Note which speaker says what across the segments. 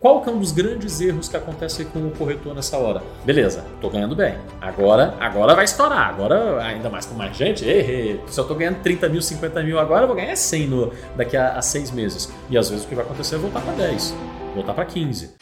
Speaker 1: Qual que é um dos grandes erros que acontece com o corretor nessa hora? Beleza, tô ganhando bem. Agora, agora vai estourar. Agora, ainda mais com mais gente, errei. Se eu tô ganhando 30 mil, 50 mil agora, eu vou ganhar 100 no, daqui a, a seis meses. E às vezes o que vai acontecer é voltar para 10, voltar para 15.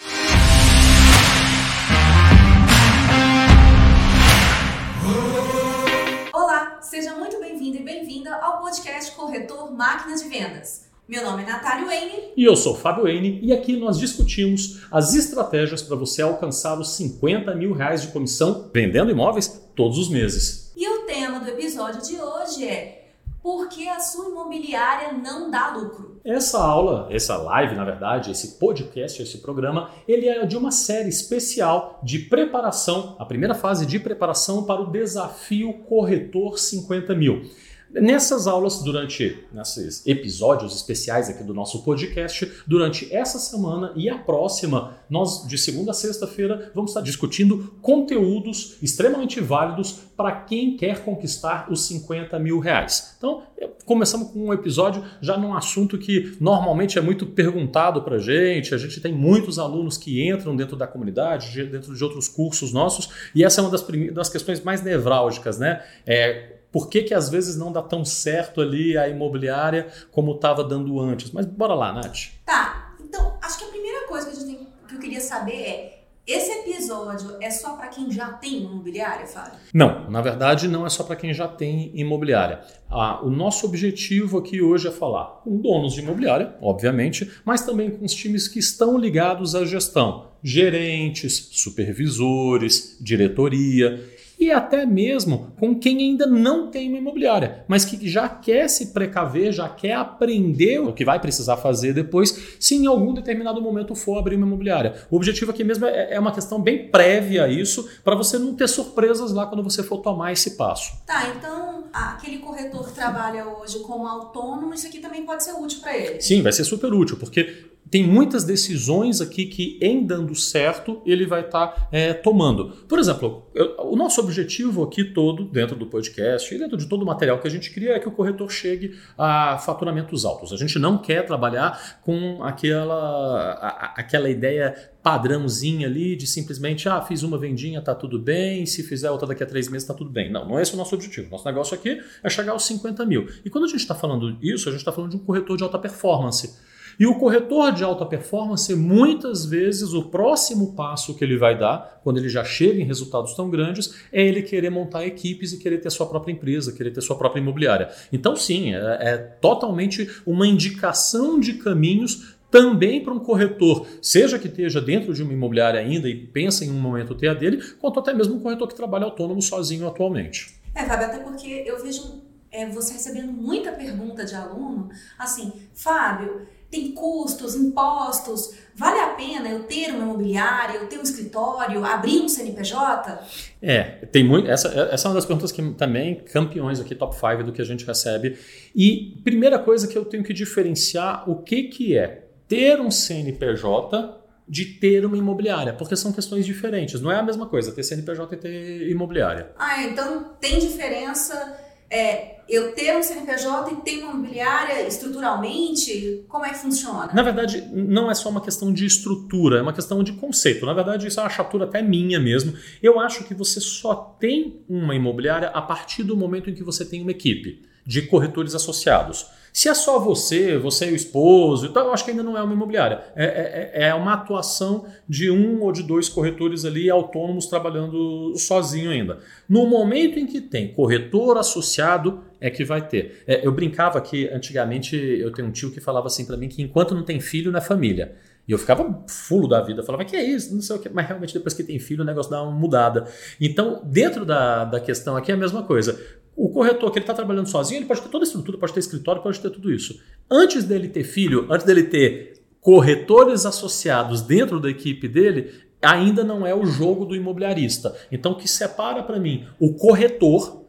Speaker 2: Olá, seja muito bem-vindo e bem-vinda ao podcast Corretor Máquinas de Vendas. Meu nome é Natália Wayne.
Speaker 1: E eu sou Fábio Wayne e aqui nós discutimos as estratégias para você alcançar os 50 mil reais de comissão vendendo imóveis todos os meses.
Speaker 2: E o tema do episódio de hoje é por que a sua imobiliária não dá lucro?
Speaker 1: Essa aula, essa live, na verdade, esse podcast, esse programa, ele é de uma série especial de preparação, a primeira fase de preparação para o desafio Corretor 50 mil. Nessas aulas, durante nesses episódios especiais aqui do nosso podcast, durante essa semana e a próxima, nós de segunda a sexta-feira vamos estar discutindo conteúdos extremamente válidos para quem quer conquistar os 50 mil reais. Então, começamos com um episódio já num assunto que normalmente é muito perguntado para gente. A gente tem muitos alunos que entram dentro da comunidade, dentro de outros cursos nossos, e essa é uma das, das questões mais nevrálgicas, né? É, por que, que às vezes não dá tão certo ali a imobiliária como estava dando antes? Mas bora lá, Nath.
Speaker 2: Tá, então acho que a primeira coisa que, a gente tem, que eu queria saber é esse episódio é só para quem já tem imobiliária, Fábio?
Speaker 1: Não, na verdade não é só para quem já tem imobiliária. Ah, o nosso objetivo aqui hoje é falar com donos de imobiliária, obviamente, mas também com os times que estão ligados à gestão, gerentes, supervisores, diretoria e até mesmo com quem ainda não tem uma imobiliária, mas que já quer se precaver, já quer aprender o que vai precisar fazer depois, se em algum determinado momento for abrir uma imobiliária. O objetivo aqui mesmo é, é uma questão bem prévia a isso, para você não ter surpresas lá quando você for tomar esse passo.
Speaker 2: Tá, então aquele corretor que trabalha hoje como autônomo, isso aqui também pode ser útil para ele.
Speaker 1: Sim, vai ser super útil, porque tem muitas decisões aqui que, em dando certo, ele vai estar tá, é, tomando. Por exemplo, eu, o nosso objetivo aqui todo, dentro do podcast e dentro de todo o material que a gente cria, é que o corretor chegue a faturamentos altos. A gente não quer trabalhar com aquela, a, aquela ideia padrãozinha ali de simplesmente, ah, fiz uma vendinha, tá tudo bem, se fizer outra daqui a três meses, tá tudo bem. Não, não é esse o nosso objetivo. Nosso negócio aqui é chegar aos 50 mil. E quando a gente está falando isso, a gente está falando de um corretor de alta performance. E o corretor de alta performance, muitas vezes, o próximo passo que ele vai dar, quando ele já chega em resultados tão grandes, é ele querer montar equipes e querer ter sua própria empresa, querer ter sua própria imobiliária. Então, sim, é, é totalmente uma indicação de caminhos também para um corretor, seja que esteja dentro de uma imobiliária ainda e pensa em um momento ter a dele, quanto até mesmo um corretor que trabalha autônomo sozinho atualmente.
Speaker 2: É, Fábio, até porque eu vejo é, você recebendo muita pergunta de aluno, assim, Fábio, tem custos, impostos. Vale a pena eu ter uma imobiliária, eu ter um escritório, abrir um CNPJ?
Speaker 1: É, tem muito. Essa, essa é uma das perguntas que também campeões aqui, top 5 do que a gente recebe. E primeira coisa que eu tenho que diferenciar o que, que é ter um CNPJ de ter uma imobiliária, porque são questões diferentes. Não é a mesma coisa ter CNPJ e ter imobiliária.
Speaker 2: Ah, então tem diferença é, eu ter um CNPJ e ter imobiliária estruturalmente? Como é que funciona?
Speaker 1: Na verdade, não é só uma questão de estrutura, é uma questão de conceito. Na verdade, isso é uma chatura até minha mesmo. Eu acho que você só tem uma imobiliária a partir do momento em que você tem uma equipe de corretores associados. Se é só você, você e o esposo, então eu acho que ainda não é uma imobiliária. É, é, é, é uma atuação de um ou de dois corretores ali autônomos trabalhando sozinho ainda. No momento em que tem corretor associado, é que vai ter. É, eu brincava que antigamente eu tenho um tio que falava assim para mim que enquanto não tem filho, não é família. E eu ficava fulo da vida, falava, que é isso? Não sei o que. Mas realmente, depois que tem filho, o negócio dá uma mudada. Então, dentro da, da questão aqui é a mesma coisa. O corretor que ele está trabalhando sozinho, ele pode ter toda a estrutura, pode ter escritório, pode ter tudo isso. Antes dele ter filho, antes dele ter corretores associados dentro da equipe dele, ainda não é o jogo do imobiliarista. Então, o que separa para mim o corretor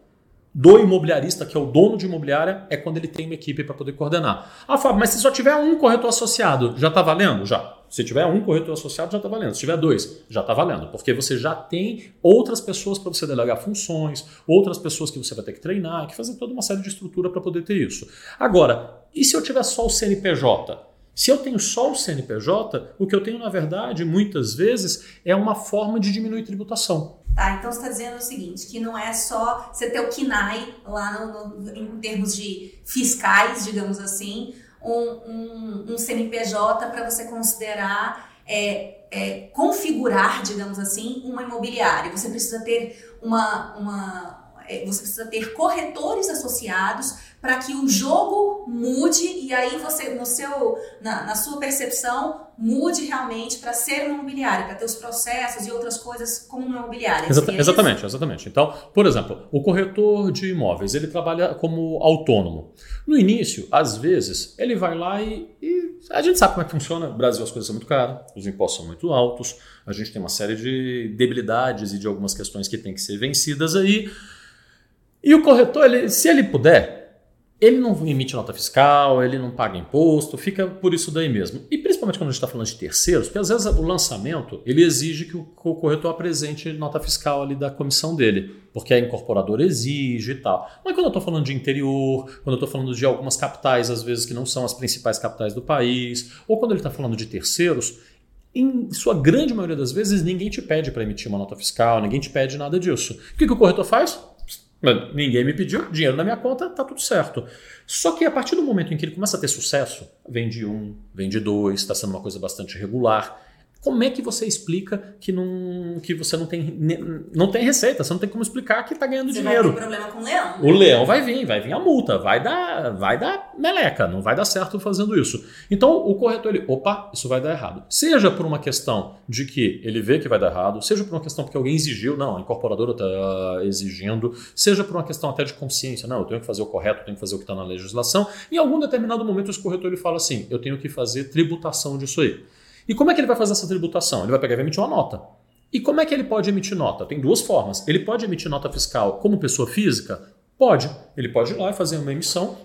Speaker 1: do imobiliarista, que é o dono de imobiliária, é quando ele tem uma equipe para poder coordenar. Ah, Fábio, mas se só tiver um corretor associado, já está valendo? Já. Se tiver um corretor associado, já está valendo. Se tiver dois, já está valendo. Porque você já tem outras pessoas para você delegar funções, outras pessoas que você vai ter que treinar, que fazer toda uma série de estrutura para poder ter isso. Agora, e se eu tiver só o CNPJ? Se eu tenho só o CNPJ, o que eu tenho, na verdade, muitas vezes, é uma forma de diminuir tributação.
Speaker 2: Tá, então você está dizendo o seguinte, que não é só você ter o KINAI lá no, no, em termos de fiscais, digamos assim, um, um, um CNPJ para você considerar é, é, configurar, digamos assim, uma imobiliária. Você precisa ter uma, uma você precisa ter corretores associados para que o jogo mude e aí você, no seu, na, na sua percepção, mude realmente para ser uma imobiliária, para ter os processos e outras coisas como uma imobiliária.
Speaker 1: Exata, exatamente, exatamente. Então, por exemplo, o corretor de imóveis, ele trabalha como autônomo. No início, às vezes, ele vai lá e, e a gente sabe como é que funciona. No Brasil as coisas são muito caras, os impostos são muito altos, a gente tem uma série de debilidades e de algumas questões que têm que ser vencidas aí. E o corretor, ele, se ele puder, ele não emite nota fiscal, ele não paga imposto, fica por isso daí mesmo. E principalmente quando a gente está falando de terceiros, porque às vezes o lançamento ele exige que o corretor apresente nota fiscal ali da comissão dele, porque a incorporadora exige e tal. Mas quando eu estou falando de interior, quando eu estou falando de algumas capitais, às vezes que não são as principais capitais do país, ou quando ele está falando de terceiros, em sua grande maioria das vezes ninguém te pede para emitir uma nota fiscal, ninguém te pede nada disso. O que, que o corretor faz? Ninguém me pediu, dinheiro na minha conta, tá tudo certo. Só que a partir do momento em que ele começa a ter sucesso, vende um, vende dois, está sendo uma coisa bastante regular, como é que você explica que, não, que você não tem, não tem receita? Você não tem como explicar que está ganhando
Speaker 2: você
Speaker 1: dinheiro.
Speaker 2: Vai ter problema com o leão.
Speaker 1: O leão vai vir, vai vir a multa, vai dar, vai dar meleca, não vai dar certo fazendo isso. Então o corretor ele, opa, isso vai dar errado. Seja por uma questão de que ele vê que vai dar errado, seja por uma questão porque alguém exigiu, não, a incorporadora está exigindo, seja por uma questão até de consciência, não, eu tenho que fazer o correto, eu tenho que fazer o que está na legislação. Em algum determinado momento esse corretor ele fala assim, eu tenho que fazer tributação disso aí. E como é que ele vai fazer essa tributação? Ele vai pegar e vai emitir uma nota. E como é que ele pode emitir nota? Tem duas formas. Ele pode emitir nota fiscal como pessoa física? Pode. Ele pode ir lá e fazer uma emissão.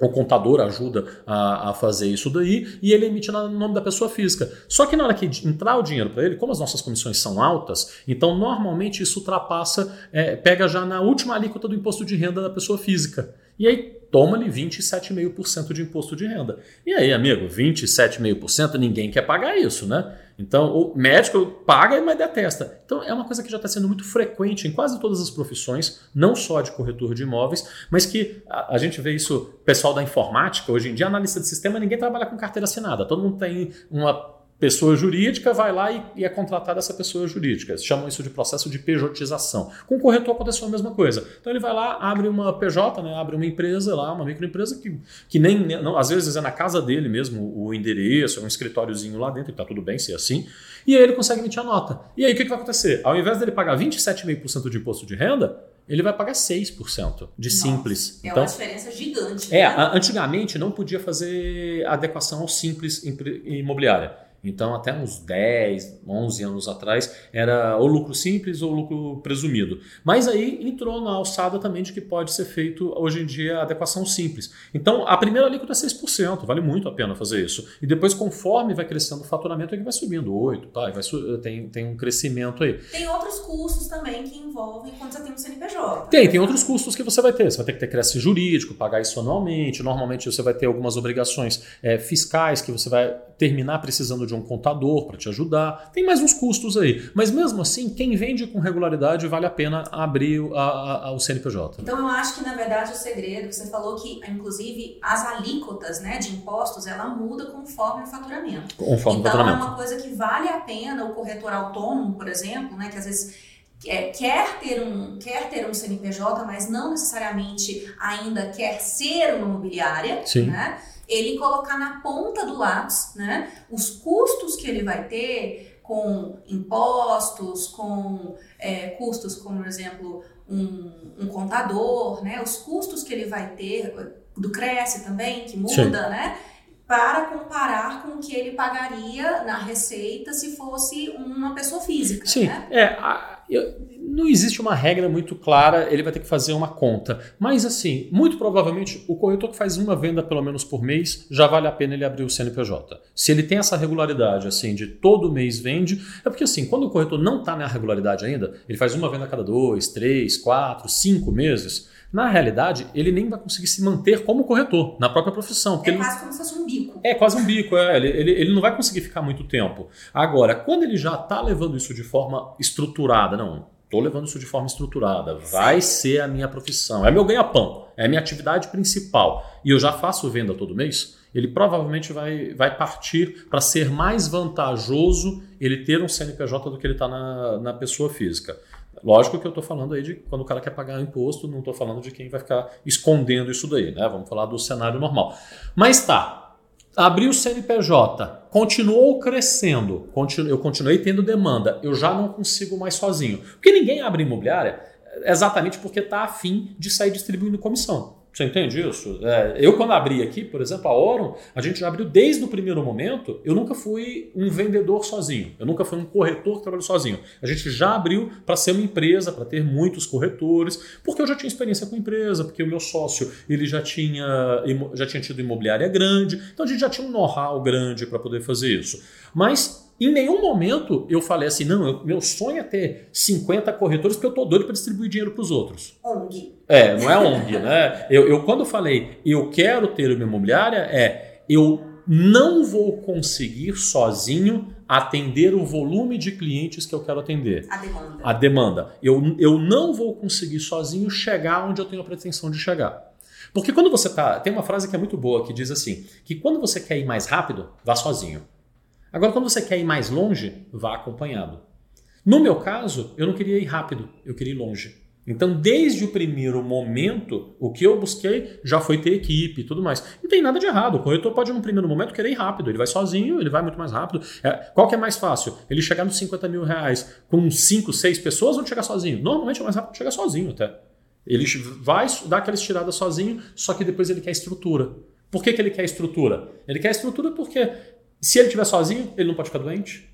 Speaker 1: O contador ajuda a, a fazer isso daí e ele emite no nome da pessoa física. Só que na hora que entrar o dinheiro para ele, como as nossas comissões são altas, então normalmente isso ultrapassa, é, pega já na última alíquota do imposto de renda da pessoa física. E aí toma-lhe 27,5% de imposto de renda. E aí, amigo, 27,5%, ninguém quer pagar isso, né? Então, o médico paga, mas detesta. Então, é uma coisa que já está sendo muito frequente em quase todas as profissões, não só de corretor de imóveis, mas que a, a gente vê isso, pessoal da informática, hoje em dia, analista de sistema, ninguém trabalha com carteira assinada. Todo mundo tem uma pessoa jurídica vai lá e, e, é contratada essa pessoa jurídica. Chamam isso de processo de pejotização. Com o corretor aconteceu a mesma coisa. Então ele vai lá, abre uma PJ, né, abre uma empresa lá, uma microempresa que, que nem, não, às vezes é na casa dele mesmo o endereço, é um escritóriozinho lá dentro, e está tudo bem ser assim. E aí ele consegue emitir a nota. E aí o que, que vai acontecer? Ao invés dele pagar 27,5% de imposto de renda, ele vai pagar 6% de Nossa, simples.
Speaker 2: É então, uma diferença gigante.
Speaker 1: É,
Speaker 2: né?
Speaker 1: antigamente não podia fazer adequação ao simples imobiliária. Então, até uns 10, 11 anos atrás, era ou lucro simples ou lucro presumido. Mas aí entrou na alçada também de que pode ser feito hoje em dia adequação simples. Então, a primeira alíquota é 6%, vale muito a pena fazer isso. E depois, conforme vai crescendo o faturamento, é que vai subindo 8%, tá? vai, tem, tem um crescimento aí.
Speaker 2: Tem outros custos também que envolvem quando você tem um CNPJ.
Speaker 1: Tem, tem outros custos que você vai ter. Você vai ter que ter crédito jurídico, pagar isso anualmente. Normalmente você vai ter algumas obrigações é, fiscais que você vai terminar precisando de um contador para te ajudar. Tem mais uns custos aí. Mas mesmo assim, quem vende com regularidade vale a pena abrir a, a, a, o CNPJ.
Speaker 2: Então eu acho que na verdade o segredo, você falou que inclusive as alíquotas né, de impostos ela muda conforme o faturamento.
Speaker 1: Conforme
Speaker 2: então
Speaker 1: o faturamento.
Speaker 2: é uma coisa que vale a pena o corretor autônomo, por exemplo, né, que às vezes é, quer, ter um, quer ter um CNPJ, mas não necessariamente ainda quer ser uma imobiliária,
Speaker 1: Sim.
Speaker 2: né? Ele colocar na ponta do lápis né, os custos que ele vai ter com impostos, com é, custos como, por exemplo, um, um, contador, né, os custos que ele vai ter, do Cresce também, que muda, Sim. né? Para comparar com o que ele pagaria na receita se fosse uma pessoa física.
Speaker 1: Sim,
Speaker 2: né?
Speaker 1: é. Eu, Não existe uma regra muito clara, ele vai ter que fazer uma conta. Mas assim, muito provavelmente o corretor que faz uma venda pelo menos por mês, já vale a pena ele abrir o CNPJ. Se ele tem essa regularidade assim de todo mês vende, é porque assim, quando o corretor não está na regularidade ainda, ele faz uma venda a cada dois, três, quatro, cinco meses, na realidade, ele nem vai conseguir se manter como corretor na própria profissão.
Speaker 2: é
Speaker 1: ele...
Speaker 2: quase como se fosse um bico.
Speaker 1: É quase um bico, é. Ele, ele, ele não vai conseguir ficar muito tempo. Agora, quando ele já está levando isso de forma estruturada, não, estou levando isso de forma estruturada, vai ser a minha profissão, é meu ganha-pão, é a minha atividade principal, e eu já faço venda todo mês, ele provavelmente vai, vai partir para ser mais vantajoso ele ter um CNPJ do que ele está na, na pessoa física. Lógico que eu estou falando aí de quando o cara quer pagar imposto, não estou falando de quem vai ficar escondendo isso daí, né? Vamos falar do cenário normal. Mas tá, abriu o CNPJ, continuou crescendo, continu, eu continuei tendo demanda, eu já não consigo mais sozinho. Porque ninguém abre imobiliária exatamente porque está afim de sair distribuindo comissão. Você entende isso? É, eu, quando abri aqui, por exemplo, a Oron, a gente já abriu desde o primeiro momento. Eu nunca fui um vendedor sozinho. Eu nunca fui um corretor que trabalhou sozinho. A gente já abriu para ser uma empresa, para ter muitos corretores, porque eu já tinha experiência com empresa, porque o meu sócio ele já tinha, já tinha tido imobiliária grande. Então a gente já tinha um know-how grande para poder fazer isso. Mas em nenhum momento eu falei assim, não, eu, meu sonho é ter 50 corretores porque eu tô doido para distribuir dinheiro para os outros.
Speaker 2: ONG.
Speaker 1: É, não é ONG, né? Eu, eu quando falei eu quero ter uma imobiliária, é eu não vou conseguir sozinho atender o volume de clientes que eu quero atender.
Speaker 2: A demanda.
Speaker 1: A demanda. Eu, eu não vou conseguir sozinho chegar onde eu tenho a pretensão de chegar. Porque quando você tá. Tem uma frase que é muito boa que diz assim: que quando você quer ir mais rápido, vá sozinho. Agora, quando você quer ir mais longe, vá acompanhado. No meu caso, eu não queria ir rápido, eu queria ir longe. Então, desde o primeiro momento, o que eu busquei já foi ter equipe e tudo mais. Não tem nada de errado. O corretor pode, no primeiro momento, querer ir rápido. Ele vai sozinho, ele vai muito mais rápido. É, qual que é mais fácil? Ele chegar nos 50 mil reais com 5, 6 pessoas ou chegar sozinho? Normalmente é mais rápido chegar sozinho até. Ele vai dar aquela estirada sozinho, só que depois ele quer estrutura. Por que, que ele quer estrutura? Ele quer estrutura porque se ele estiver sozinho, ele não pode ficar doente.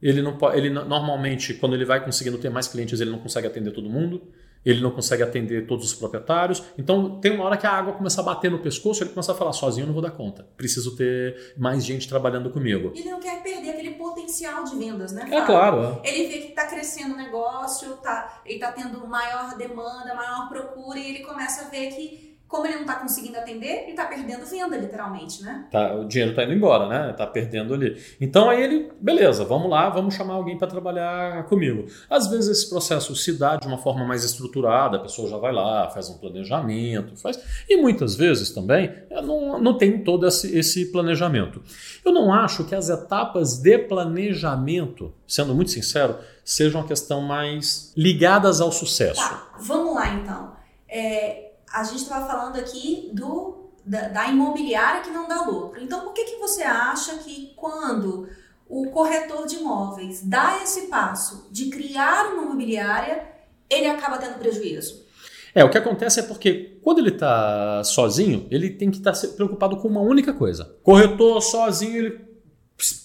Speaker 1: Ele não pode, ele normalmente, quando ele vai conseguindo ter mais clientes, ele não consegue atender todo mundo. Ele não consegue atender todos os proprietários. Então, tem uma hora que a água começa a bater no pescoço, ele começa a falar: sozinho eu não vou dar conta. Preciso ter mais gente trabalhando comigo.
Speaker 2: Ele não quer perder aquele potencial de vendas, né?
Speaker 1: É claro.
Speaker 2: É. Ele vê que está crescendo o negócio, tá, ele está tendo maior demanda, maior procura, e ele começa a ver que como ele não está conseguindo atender, ele está perdendo venda, literalmente, né?
Speaker 1: Tá, o dinheiro está indo embora, né? Está perdendo ali. Então aí ele, beleza, vamos lá, vamos chamar alguém para trabalhar comigo. Às vezes esse processo se dá de uma forma mais estruturada, a pessoa já vai lá, faz um planejamento, faz. E muitas vezes também não, não tem todo esse, esse planejamento. Eu não acho que as etapas de planejamento, sendo muito sincero, sejam uma questão mais ligadas ao sucesso.
Speaker 2: Tá, vamos lá então. É, a gente estava falando aqui do, da, da, imobiliária que não dá lucro. Então, por que, que você acha que quando o corretor de imóveis dá esse passo de criar uma imobiliária, ele acaba tendo prejuízo?
Speaker 1: É, o que acontece é porque quando ele está sozinho, ele tem que estar tá preocupado com uma única coisa. Corretor sozinho, ele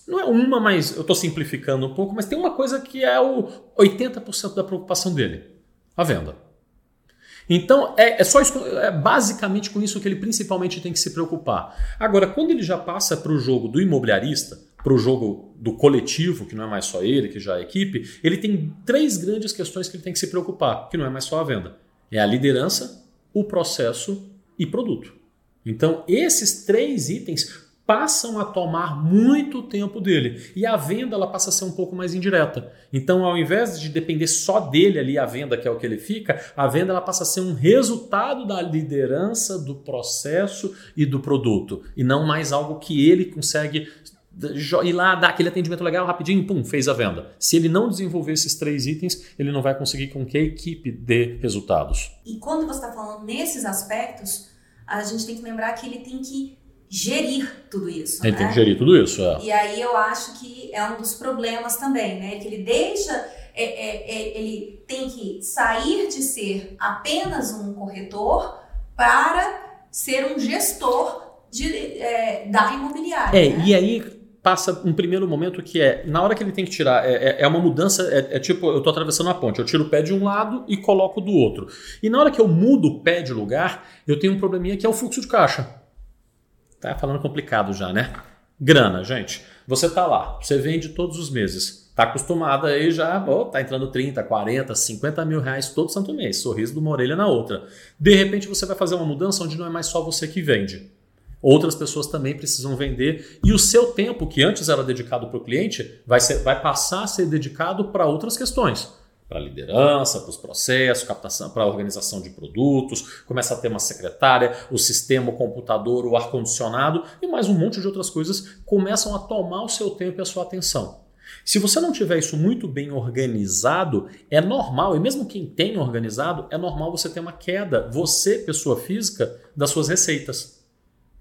Speaker 1: não é uma, mas eu estou simplificando um pouco, mas tem uma coisa que é o 80% da preocupação dele: a venda. Então, é, é só isso, é basicamente com isso que ele principalmente tem que se preocupar. Agora, quando ele já passa para o jogo do imobiliarista, para o jogo do coletivo, que não é mais só ele, que já é equipe, ele tem três grandes questões que ele tem que se preocupar, que não é mais só a venda. É a liderança, o processo e produto. Então, esses três itens passam a tomar muito tempo dele. E a venda ela passa a ser um pouco mais indireta. Então, ao invés de depender só dele ali a venda, que é o que ele fica, a venda ela passa a ser um resultado da liderança, do processo e do produto, e não mais algo que ele consegue ir lá, dar aquele atendimento legal rapidinho, pum, fez a venda. Se ele não desenvolver esses três itens, ele não vai conseguir com que a equipe dê resultados.
Speaker 2: E quando você está falando nesses aspectos, a gente tem que lembrar que ele tem que gerir tudo isso.
Speaker 1: Ele
Speaker 2: né?
Speaker 1: tem que gerir tudo isso, é.
Speaker 2: E aí eu acho que é um dos problemas também, né? Que ele deixa, é, é, é, ele tem que sair de ser apenas um corretor para ser um gestor de, é, da imobiliária.
Speaker 1: É,
Speaker 2: né?
Speaker 1: e aí passa um primeiro momento que é, na hora que ele tem que tirar, é, é, é uma mudança, é, é, tipo, eu estou atravessando a ponte, eu tiro o pé de um lado e coloco do outro. E na hora que eu mudo o pé de lugar, eu tenho um probleminha que é o fluxo de caixa. Tá falando complicado já, né? Grana, gente. Você tá lá, você vende todos os meses. Tá acostumado aí já, oh, tá entrando 30, 40, 50 mil reais todo santo mês, sorriso de uma orelha na outra. De repente você vai fazer uma mudança onde não é mais só você que vende. Outras pessoas também precisam vender e o seu tempo, que antes era dedicado para o cliente, vai, ser, vai passar a ser dedicado para outras questões. Para liderança, para os processos, captação, para a organização de produtos, começa a ter uma secretária, o sistema, o computador, o ar-condicionado e mais um monte de outras coisas começam a tomar o seu tempo e a sua atenção. Se você não tiver isso muito bem organizado, é normal, e mesmo quem tem organizado, é normal você ter uma queda, você, pessoa física, das suas receitas.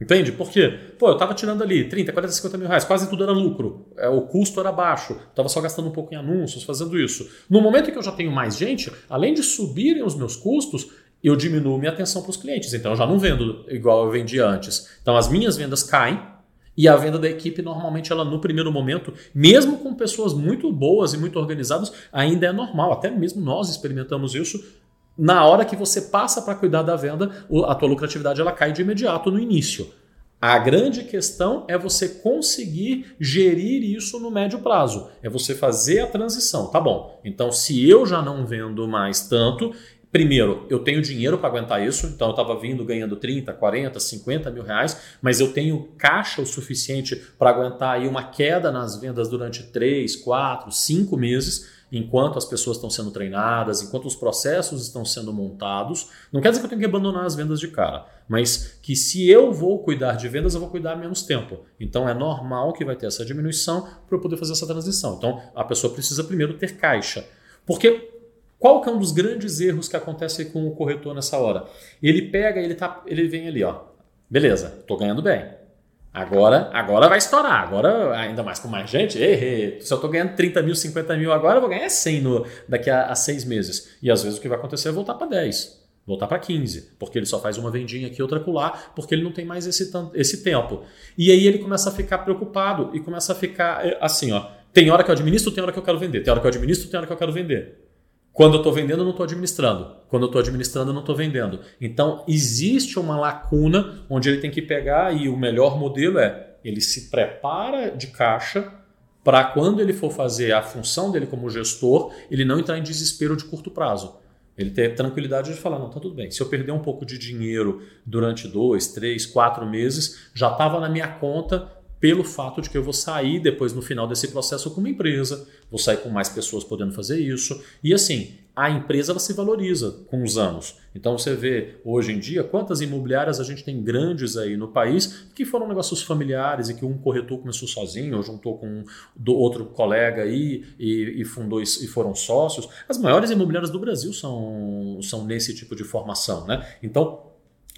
Speaker 1: Entende? Por quê? Pô, eu estava tirando ali 30, 40, 50 mil reais, quase tudo era lucro. É, o custo era baixo, estava só gastando um pouco em anúncios, fazendo isso. No momento em que eu já tenho mais gente, além de subirem os meus custos, eu diminuo minha atenção para os clientes. Então eu já não vendo igual eu vendia antes. Então as minhas vendas caem e a venda da equipe normalmente ela no primeiro momento, mesmo com pessoas muito boas e muito organizadas, ainda é normal. Até mesmo nós experimentamos isso na hora que você passa para cuidar da venda, a tua lucratividade ela cai de imediato no início. A grande questão é você conseguir gerir isso no médio prazo. É você fazer a transição. Tá bom. Então, se eu já não vendo mais tanto, primeiro, eu tenho dinheiro para aguentar isso. Então, eu estava vindo ganhando 30, 40, 50 mil reais, mas eu tenho caixa o suficiente para aguentar aí uma queda nas vendas durante 3, 4, 5 meses enquanto as pessoas estão sendo treinadas, enquanto os processos estão sendo montados. Não quer dizer que eu tenho que abandonar as vendas de cara, mas que se eu vou cuidar de vendas, eu vou cuidar menos tempo. Então é normal que vai ter essa diminuição para eu poder fazer essa transição. Então a pessoa precisa primeiro ter caixa. Porque qual que é um dos grandes erros que acontece com o corretor nessa hora? Ele pega, ele tá, ele vem ali, ó. Beleza, estou ganhando bem. Agora, agora vai estourar. Agora, ainda mais com mais gente, errei. Se eu estou ganhando 30 mil, 50 mil agora, eu vou ganhar 100 no, daqui a, a seis meses. E às vezes o que vai acontecer é voltar para 10, voltar para 15, porque ele só faz uma vendinha aqui, outra colar, porque ele não tem mais esse, esse tempo. E aí ele começa a ficar preocupado e começa a ficar é, assim, ó. Tem hora que eu administro, tem hora que eu quero vender. Tem hora que eu administro, tem hora que eu quero vender. Quando eu estou vendendo, eu não estou administrando. Quando eu estou administrando, eu não estou vendendo. Então, existe uma lacuna onde ele tem que pegar e o melhor modelo é ele se prepara de caixa para quando ele for fazer a função dele como gestor, ele não entrar em desespero de curto prazo. Ele ter tranquilidade de falar, não, tá tudo bem. Se eu perder um pouco de dinheiro durante dois, três, quatro meses, já estava na minha conta, pelo fato de que eu vou sair depois no final desse processo com uma empresa, vou sair com mais pessoas podendo fazer isso. E assim, a empresa ela se valoriza com os anos. Então você vê hoje em dia quantas imobiliárias a gente tem grandes aí no país que foram negócios familiares e que um corretor começou sozinho ou juntou com do outro colega aí e, e fundou e foram sócios. As maiores imobiliárias do Brasil são, são nesse tipo de formação, né? Então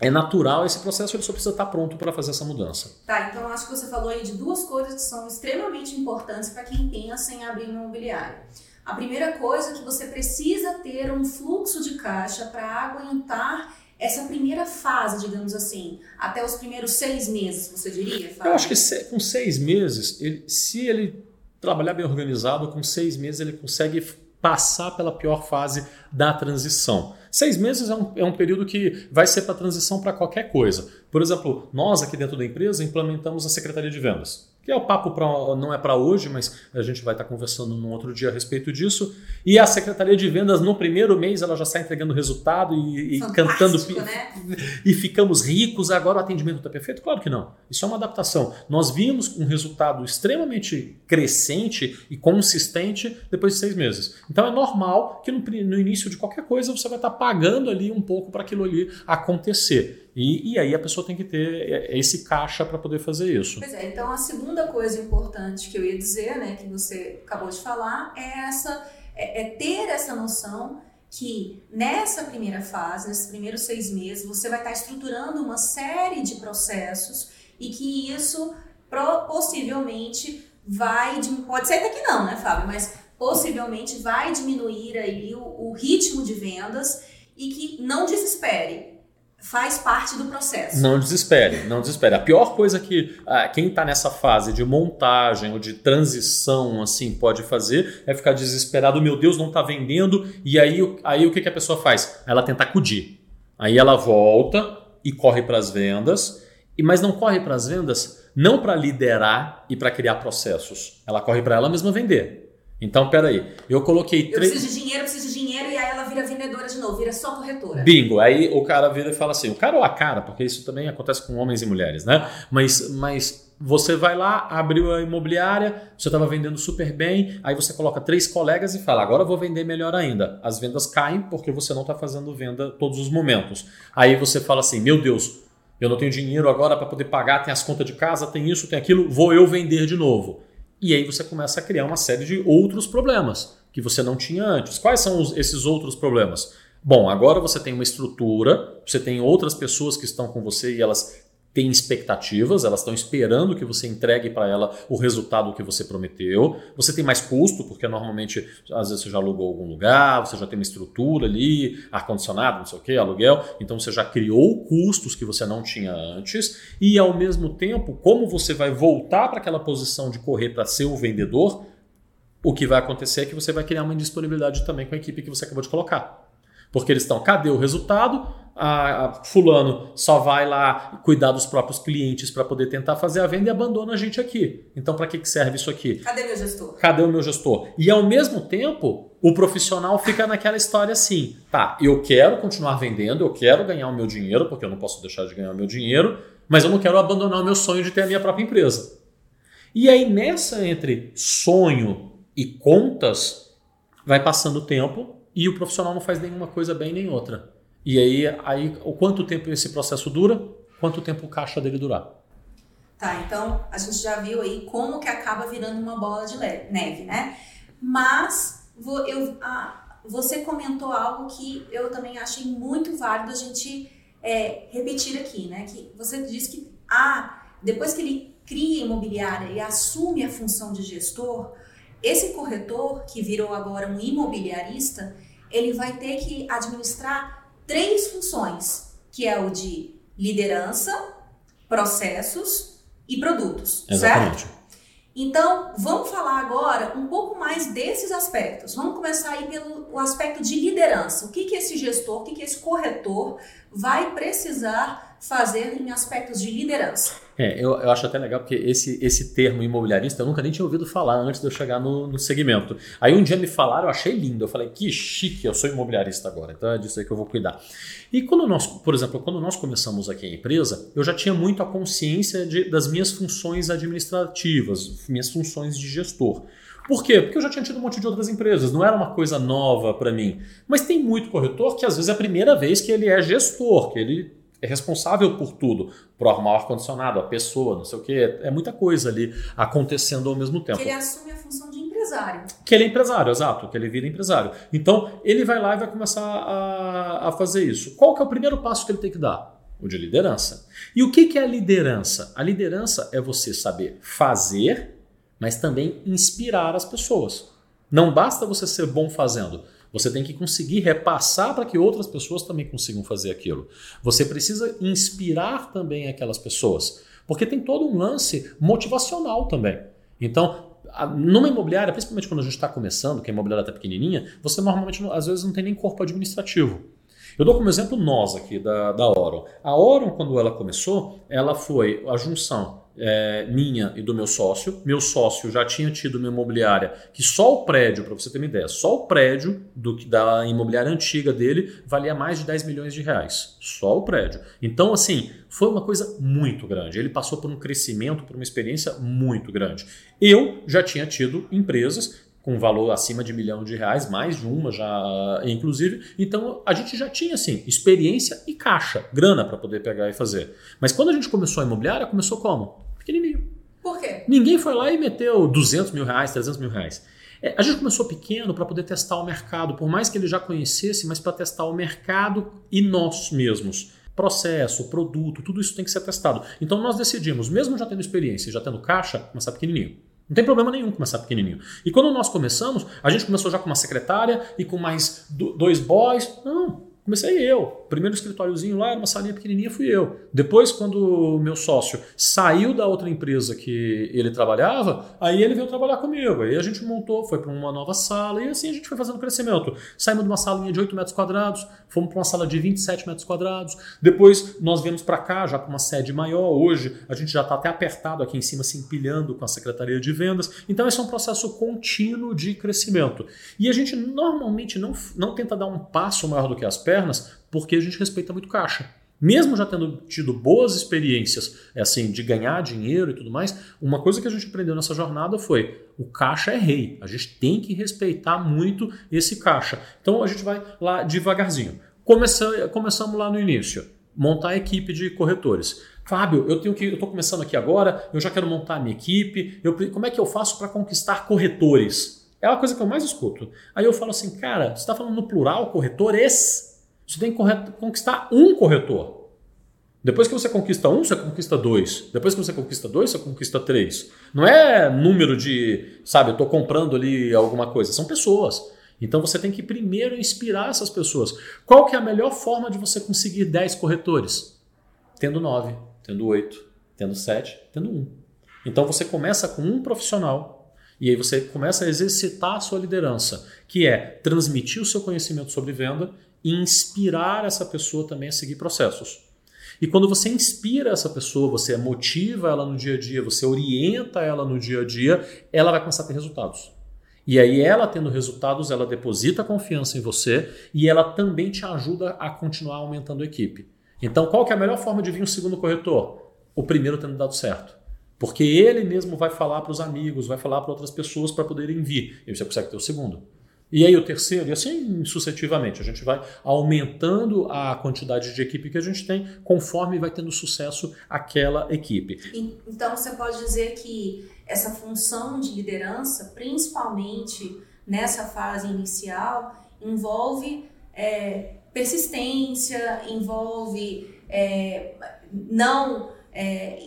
Speaker 1: é natural esse processo, ele só precisa estar pronto para fazer essa mudança.
Speaker 2: Tá, então acho que você falou aí de duas coisas que são extremamente importantes para quem pensa em abrir um imobiliário. A primeira coisa é que você precisa ter um fluxo de caixa para aguentar essa primeira fase, digamos assim, até os primeiros seis meses, você diria? Fábio?
Speaker 1: Eu acho que com seis meses, ele, se ele trabalhar bem organizado, com seis meses ele consegue passar pela pior fase da transição. Seis meses é um, é um período que vai ser para transição para qualquer coisa. Por exemplo, nós aqui dentro da empresa implementamos a Secretaria de Vendas que é o papo pra, não é para hoje, mas a gente vai estar tá conversando num outro dia a respeito disso. E a Secretaria de Vendas, no primeiro mês, ela já está entregando resultado e, e cantando. Né? E ficamos ricos, agora o atendimento está perfeito? Claro que não. Isso é uma adaptação. Nós vimos um resultado extremamente crescente e consistente depois de seis meses. Então é normal que no, no início de qualquer coisa você vai estar tá pagando ali um pouco para aquilo ali acontecer. E, e, aí a pessoa tem que ter esse caixa para poder fazer isso.
Speaker 2: Pois é, então a segunda coisa importante que eu ia dizer, né, que você acabou de falar, é essa é, é ter essa noção que nessa primeira fase, nesses primeiros seis meses, você vai estar estruturando uma série de processos e que isso possivelmente vai, pode ser até que não, né, Fábio, mas possivelmente vai diminuir aí o, o ritmo de vendas e que não desespere faz parte do processo.
Speaker 1: Não desespere, não desespere. A pior coisa que ah, quem está nessa fase de montagem ou de transição assim pode fazer é ficar desesperado. Meu Deus, não está vendendo. E aí, aí o que, que a pessoa faz? Ela tenta acudir. Aí ela volta e corre para as vendas. E mas não corre para as vendas não para liderar e para criar processos. Ela corre para ela mesma vender. Então, peraí, eu coloquei
Speaker 2: três. Eu preciso de dinheiro, preciso de dinheiro, e aí ela vira vendedora de novo, vira só corretora.
Speaker 1: Bingo. Aí o cara vira e fala assim: o cara ou a cara, porque isso também acontece com homens e mulheres, né? Mas, mas você vai lá, abriu a imobiliária, você estava vendendo super bem, aí você coloca três colegas e fala: agora eu vou vender melhor ainda. As vendas caem porque você não está fazendo venda todos os momentos. Aí você fala assim: meu Deus, eu não tenho dinheiro agora para poder pagar, tem as contas de casa, tem isso, tem aquilo, vou eu vender de novo. E aí você começa a criar uma série de outros problemas que você não tinha antes. Quais são os, esses outros problemas? Bom, agora você tem uma estrutura, você tem outras pessoas que estão com você e elas têm expectativas, elas estão esperando que você entregue para ela o resultado que você prometeu. Você tem mais custo, porque normalmente, às vezes, você já alugou algum lugar, você já tem uma estrutura ali, ar-condicionado, não sei o que, aluguel. Então, você já criou custos que você não tinha antes. E, ao mesmo tempo, como você vai voltar para aquela posição de correr para ser o vendedor, o que vai acontecer é que você vai criar uma indisponibilidade também com a equipe que você acabou de colocar. Porque eles estão, cadê o resultado? A, a, fulano só vai lá cuidar dos próprios clientes para poder tentar fazer a venda e abandona a gente aqui. Então, para que, que serve isso aqui?
Speaker 2: Cadê meu gestor?
Speaker 1: Cadê o meu gestor? E ao mesmo tempo, o profissional fica naquela história assim: tá, eu quero continuar vendendo, eu quero ganhar o meu dinheiro, porque eu não posso deixar de ganhar o meu dinheiro, mas eu não quero abandonar o meu sonho de ter a minha própria empresa. E aí, nessa entre sonho e contas, vai passando o tempo e o profissional não faz nenhuma coisa bem nem outra. E aí, aí, o quanto tempo esse processo dura? Quanto tempo o caixa dele durar?
Speaker 2: Tá, então a gente já viu aí como que acaba virando uma bola de neve, né? Mas eu, ah, você comentou algo que eu também achei muito válido a gente é, repetir aqui, né? Que você disse que ah, depois que ele cria imobiliária e assume a função de gestor, esse corretor que virou agora um imobiliarista, ele vai ter que administrar três funções, que é o de liderança, processos e produtos, Exatamente. certo? Então, vamos falar agora um pouco mais desses aspectos. Vamos começar aí pelo aspecto de liderança. O que, que esse gestor, o que, que esse corretor vai precisar fazer em aspectos de liderança?
Speaker 1: É, eu, eu acho até legal porque esse, esse termo imobiliarista eu nunca nem tinha ouvido falar antes de eu chegar no, no segmento. Aí um dia me falaram, eu achei lindo. Eu falei, que chique, eu sou imobiliarista agora, então é disso aí que eu vou cuidar. E quando nós, por exemplo, quando nós começamos aqui a empresa, eu já tinha muito a consciência de, das minhas funções administrativas, minhas funções de gestor. Por quê? Porque eu já tinha tido um monte de outras empresas, não era uma coisa nova para mim. Mas tem muito corretor que às vezes é a primeira vez que ele é gestor, que ele é responsável por tudo, por arrumar o ar-condicionado, a pessoa, não sei o quê. É muita coisa ali acontecendo ao mesmo tempo.
Speaker 2: Que ele assume a função de empresário.
Speaker 1: Que ele é empresário, exato, que ele vira empresário. Então, ele vai lá e vai começar a, a fazer isso. Qual que é o primeiro passo que ele tem que dar? O de liderança. E o que, que é a liderança? A liderança é você saber fazer, mas também inspirar as pessoas. Não basta você ser bom fazendo. Você tem que conseguir repassar para que outras pessoas também consigam fazer aquilo. Você precisa inspirar também aquelas pessoas, porque tem todo um lance motivacional também. Então, numa imobiliária, principalmente quando a gente está começando, que a imobiliária está pequenininha, você normalmente às vezes não tem nem corpo administrativo. Eu dou como exemplo nós aqui da, da Oron. A Oron, quando ela começou, ela foi a junção é, minha e do meu sócio. Meu sócio já tinha tido uma imobiliária que só o prédio, para você ter uma ideia, só o prédio do, da imobiliária antiga dele valia mais de 10 milhões de reais. Só o prédio. Então, assim, foi uma coisa muito grande. Ele passou por um crescimento, por uma experiência muito grande. Eu já tinha tido empresas com valor acima de milhão de reais, mais de uma já, inclusive. Então a gente já tinha assim experiência e caixa, grana para poder pegar e fazer. Mas quando a gente começou a imobiliária, começou como?
Speaker 2: Por quê?
Speaker 1: Ninguém foi lá e meteu 200 mil reais, 300 mil reais. É, a gente começou pequeno para poder testar o mercado, por mais que ele já conhecesse, mas para testar o mercado e nós mesmos. Processo, produto, tudo isso tem que ser testado. Então nós decidimos, mesmo já tendo experiência já tendo caixa, começar pequenininho. Não tem problema nenhum começar pequenininho. E quando nós começamos, a gente começou já com uma secretária e com mais dois boys. Não, comecei eu. Primeiro escritóriozinho lá era uma salinha pequenininha, fui eu. Depois, quando o meu sócio saiu da outra empresa que ele trabalhava, aí ele veio trabalhar comigo. Aí a gente montou, foi para uma nova sala e assim a gente foi fazendo crescimento. Saímos de uma salinha de 8 metros quadrados, fomos para uma sala de 27 metros quadrados. Depois nós viemos para cá, já com uma sede maior. Hoje a gente já está até apertado aqui em cima, se empilhando com a Secretaria de Vendas. Então esse é um processo contínuo de crescimento. E a gente normalmente não, não tenta dar um passo maior do que as pernas, porque a gente respeita muito caixa. Mesmo já tendo tido boas experiências é assim de ganhar dinheiro e tudo mais, uma coisa que a gente aprendeu nessa jornada foi o caixa é rei. A gente tem que respeitar muito esse caixa. Então a gente vai lá devagarzinho. Começa, começamos lá no início, montar a equipe de corretores. Fábio, eu tenho que, eu estou começando aqui agora, eu já quero montar a minha equipe. Eu, como é que eu faço para conquistar corretores? É a coisa que eu mais escuto. Aí eu falo assim, cara, você está falando no plural, corretores? Você tem que conquistar um corretor. Depois que você conquista um, você conquista dois. Depois que você conquista dois, você conquista três. Não é número de, sabe, eu estou comprando ali alguma coisa. São pessoas. Então você tem que primeiro inspirar essas pessoas. Qual que é a melhor forma de você conseguir 10 corretores? Tendo 9, tendo 8, tendo 7, tendo 1. Então você começa com um profissional e aí você começa a exercitar a sua liderança, que é transmitir o seu conhecimento sobre venda e inspirar essa pessoa também a seguir processos. E quando você inspira essa pessoa, você motiva ela no dia a dia, você orienta ela no dia a dia, ela vai começar a ter resultados. E aí, ela tendo resultados, ela deposita confiança em você e ela também te ajuda a continuar aumentando a equipe. Então, qual que é a melhor forma de vir um segundo corretor? O primeiro tendo dado certo. Porque ele mesmo vai falar para os amigos, vai falar para outras pessoas para poderem vir. E você consegue ter o segundo. E aí o terceiro, e assim sucessivamente. A gente vai aumentando a quantidade de equipe que a gente tem conforme vai tendo sucesso aquela equipe.
Speaker 2: Então você pode dizer que essa função de liderança, principalmente nessa fase inicial, envolve é, persistência, envolve é, não é,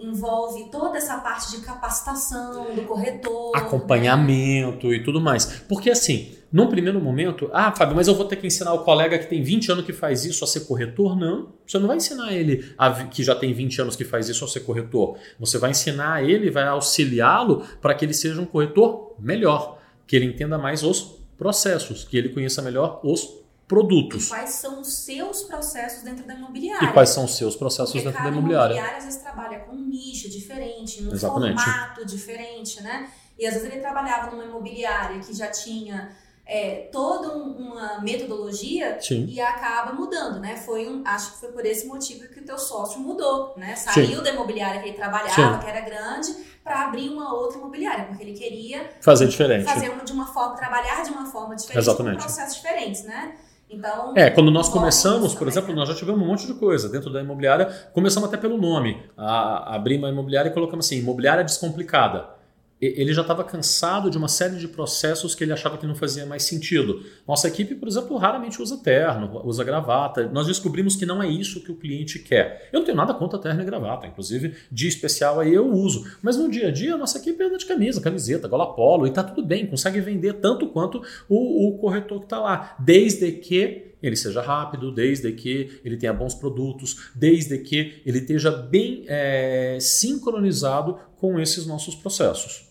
Speaker 2: envolve toda essa parte de capacitação do corretor.
Speaker 1: Acompanhamento né? e tudo mais. Porque assim, num primeiro momento, ah, Fábio, mas eu vou ter que ensinar o colega que tem 20 anos que faz isso a ser corretor? Não. Você não vai ensinar ele a, que já tem 20 anos que faz isso a ser corretor. Você vai ensinar ele, vai auxiliá-lo para que ele seja um corretor melhor, que ele entenda mais os processos, que ele conheça melhor os produtos.
Speaker 2: E quais são os seus processos dentro da imobiliária?
Speaker 1: E quais são os seus processos
Speaker 2: Porque
Speaker 1: dentro da imobiliária? A
Speaker 2: imobiliária às vezes trabalha com um nicho diferente, num Exatamente. formato diferente, né? E às vezes ele trabalhava numa imobiliária que já tinha é, toda uma metodologia Sim. e acaba mudando, né? Foi um, acho que foi por esse motivo que o teu sócio mudou, né? Saiu Sim. da imobiliária que ele trabalhava, Sim. que era grande, para abrir uma outra imobiliária, porque ele queria
Speaker 1: fazer diferente,
Speaker 2: fazer de uma forma, trabalhar de uma forma diferente, Exatamente. com processos diferentes, né? Então,
Speaker 1: é, quando nós começamos, por exemplo, nós já tivemos um monte de coisa dentro da imobiliária. Começamos até pelo nome. A, abrir uma imobiliária e colocamos assim: imobiliária descomplicada ele já estava cansado de uma série de processos que ele achava que não fazia mais sentido. Nossa equipe, por exemplo, raramente usa terno, usa gravata. Nós descobrimos que não é isso que o cliente quer. Eu não tenho nada contra terno e gravata, inclusive dia especial aí eu uso. Mas no dia a dia, a nossa equipe anda de camisa, camiseta, gola polo e está tudo bem, consegue vender tanto quanto o, o corretor que está lá, desde que ele seja rápido, desde que ele tenha bons produtos, desde que ele esteja bem é, sincronizado com esses nossos processos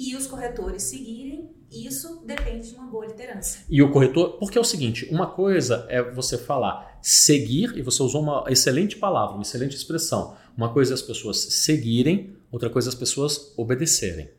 Speaker 2: e os corretores seguirem, isso depende de uma boa liderança.
Speaker 1: E o corretor, porque é o seguinte, uma coisa é você falar seguir, e você usou uma excelente palavra, uma excelente expressão. Uma coisa é as pessoas seguirem, outra coisa é as pessoas obedecerem.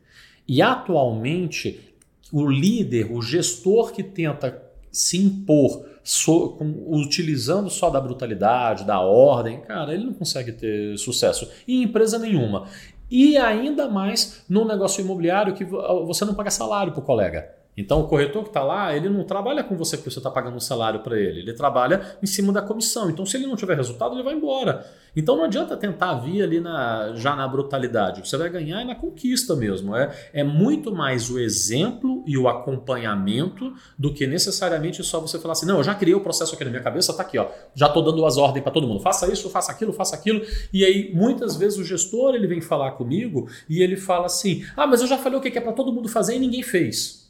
Speaker 1: E atualmente, o líder, o gestor que tenta se impor so, com, utilizando só da brutalidade, da ordem, cara, ele não consegue ter sucesso em empresa nenhuma. E ainda mais no negócio imobiliário que você não paga salário para o colega. Então o corretor que está lá, ele não trabalha com você porque você está pagando um salário para ele, ele trabalha em cima da comissão. Então se ele não tiver resultado, ele vai embora. Então não adianta tentar vir ali na, já na brutalidade. Você vai ganhar é na conquista mesmo. É, é muito mais o exemplo e o acompanhamento do que necessariamente só você falar assim, não, eu já criei o processo aqui na minha cabeça, tá aqui, ó. Já estou dando as ordens para todo mundo. Faça isso, faça aquilo, faça aquilo. E aí muitas vezes o gestor ele vem falar comigo e ele fala assim, ah, mas eu já falei o que é para todo mundo fazer e ninguém fez.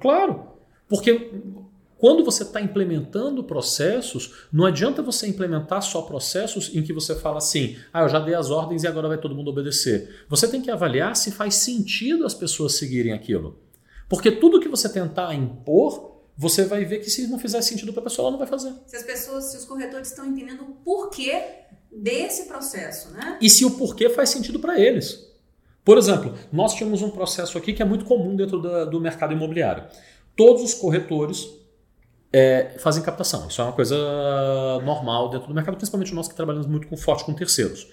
Speaker 1: Claro, porque quando você está implementando processos, não adianta você implementar só processos em que você fala assim: ah, eu já dei as ordens e agora vai todo mundo obedecer. Você tem que avaliar se faz sentido as pessoas seguirem aquilo. Porque tudo que você tentar impor, você vai ver que se não fizer sentido para a pessoa, ela não vai fazer.
Speaker 2: Se as pessoas, se os corretores estão entendendo o porquê desse processo, né?
Speaker 1: E se o porquê faz sentido para eles. Por exemplo, nós tínhamos um processo aqui que é muito comum dentro do, do mercado imobiliário. Todos os corretores é, fazem captação. Isso é uma coisa normal dentro do mercado, principalmente nós que trabalhamos muito com forte com terceiros.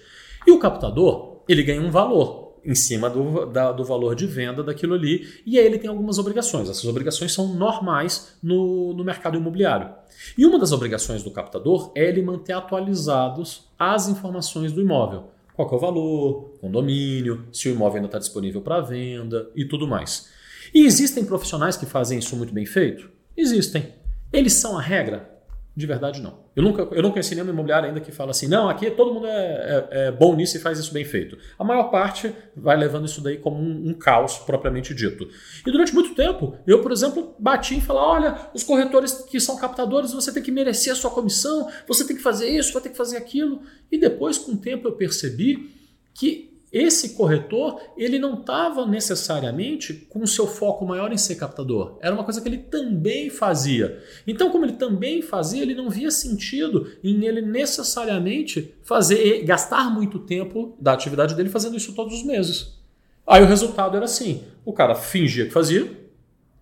Speaker 1: E o captador, ele ganha um valor em cima do, da, do valor de venda daquilo ali, e aí ele tem algumas obrigações. Essas obrigações são normais no, no mercado imobiliário. E uma das obrigações do captador é ele manter atualizados as informações do imóvel. Qual é o valor, condomínio, se o imóvel ainda está disponível para venda e tudo mais. E existem profissionais que fazem isso muito bem feito? Existem. Eles são a regra? De verdade, não. Eu nunca, eu não conheci nenhuma imobiliária ainda que fala assim, não, aqui todo mundo é, é, é, bom nisso e faz isso bem feito. A maior parte vai levando isso daí como um, um, caos propriamente dito. E durante muito tempo, eu, por exemplo, bati e falei, olha, os corretores que são captadores, você tem que merecer a sua comissão, você tem que fazer isso, vai ter que fazer aquilo. E depois, com o tempo, eu percebi que esse corretor ele não estava necessariamente com o seu foco maior em ser captador. Era uma coisa que ele também fazia. Então, como ele também fazia, ele não via sentido em ele necessariamente fazer gastar muito tempo da atividade dele fazendo isso todos os meses. Aí o resultado era assim: o cara fingia que fazia.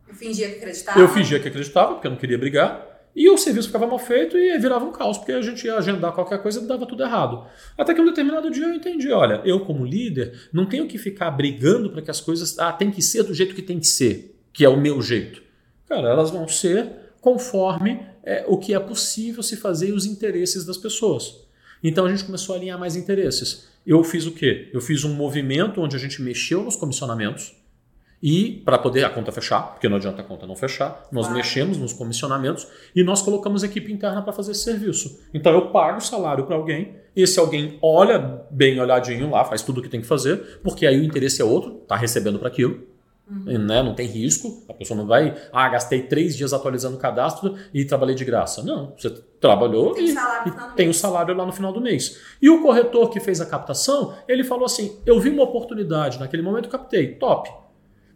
Speaker 2: Eu fingia que acreditava.
Speaker 1: Eu fingia que acreditava, porque eu não queria brigar. E o serviço ficava mal feito e virava um caos, porque a gente ia agendar qualquer coisa e dava tudo errado. Até que um determinado dia eu entendi: olha, eu, como líder, não tenho que ficar brigando para que as coisas. Ah, tem que ser do jeito que tem que ser, que é o meu jeito. Cara, elas vão ser conforme é, o que é possível se fazer e os interesses das pessoas. Então a gente começou a alinhar mais interesses. Eu fiz o quê? Eu fiz um movimento onde a gente mexeu nos comissionamentos e para poder a conta fechar, porque não adianta a conta não fechar, nós claro. mexemos nos comissionamentos e nós colocamos equipe interna para fazer esse serviço. Então eu pago o salário para alguém, esse alguém olha bem olhadinho lá, faz tudo o que tem que fazer, porque aí o interesse é outro, está recebendo para aquilo. Uhum. Né? Não tem risco, a pessoa não vai, ah, gastei três dias atualizando o cadastro e trabalhei de graça. Não, você trabalhou tem e, e tem o salário lá no final do mês. E o corretor que fez a captação, ele falou assim: eu vi uma oportunidade naquele momento, captei, top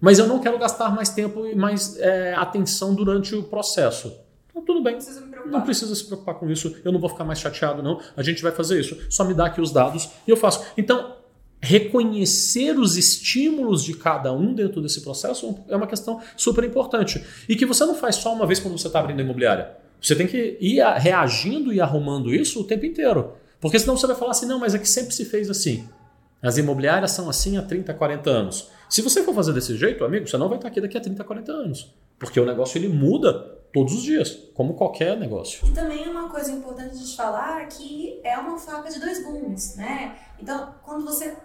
Speaker 1: mas eu não quero gastar mais tempo e mais é, atenção durante o processo. Então, tudo bem. Precisa não precisa se preocupar com isso. Eu não vou ficar mais chateado, não. A gente vai fazer isso. Só me dá aqui os dados e eu faço. Então, reconhecer os estímulos de cada um dentro desse processo é uma questão super importante. E que você não faz só uma vez quando você está abrindo a imobiliária. Você tem que ir reagindo e arrumando isso o tempo inteiro. Porque senão você vai falar assim, não, mas é que sempre se fez assim. As imobiliárias são assim há 30, 40 anos. Se você for fazer desse jeito, amigo, você não vai estar aqui daqui a 30, 40 anos. Porque o negócio ele muda todos os dias, como qualquer negócio.
Speaker 2: E também uma coisa importante de falar que é uma faca de dois gumes, né? Então, quando você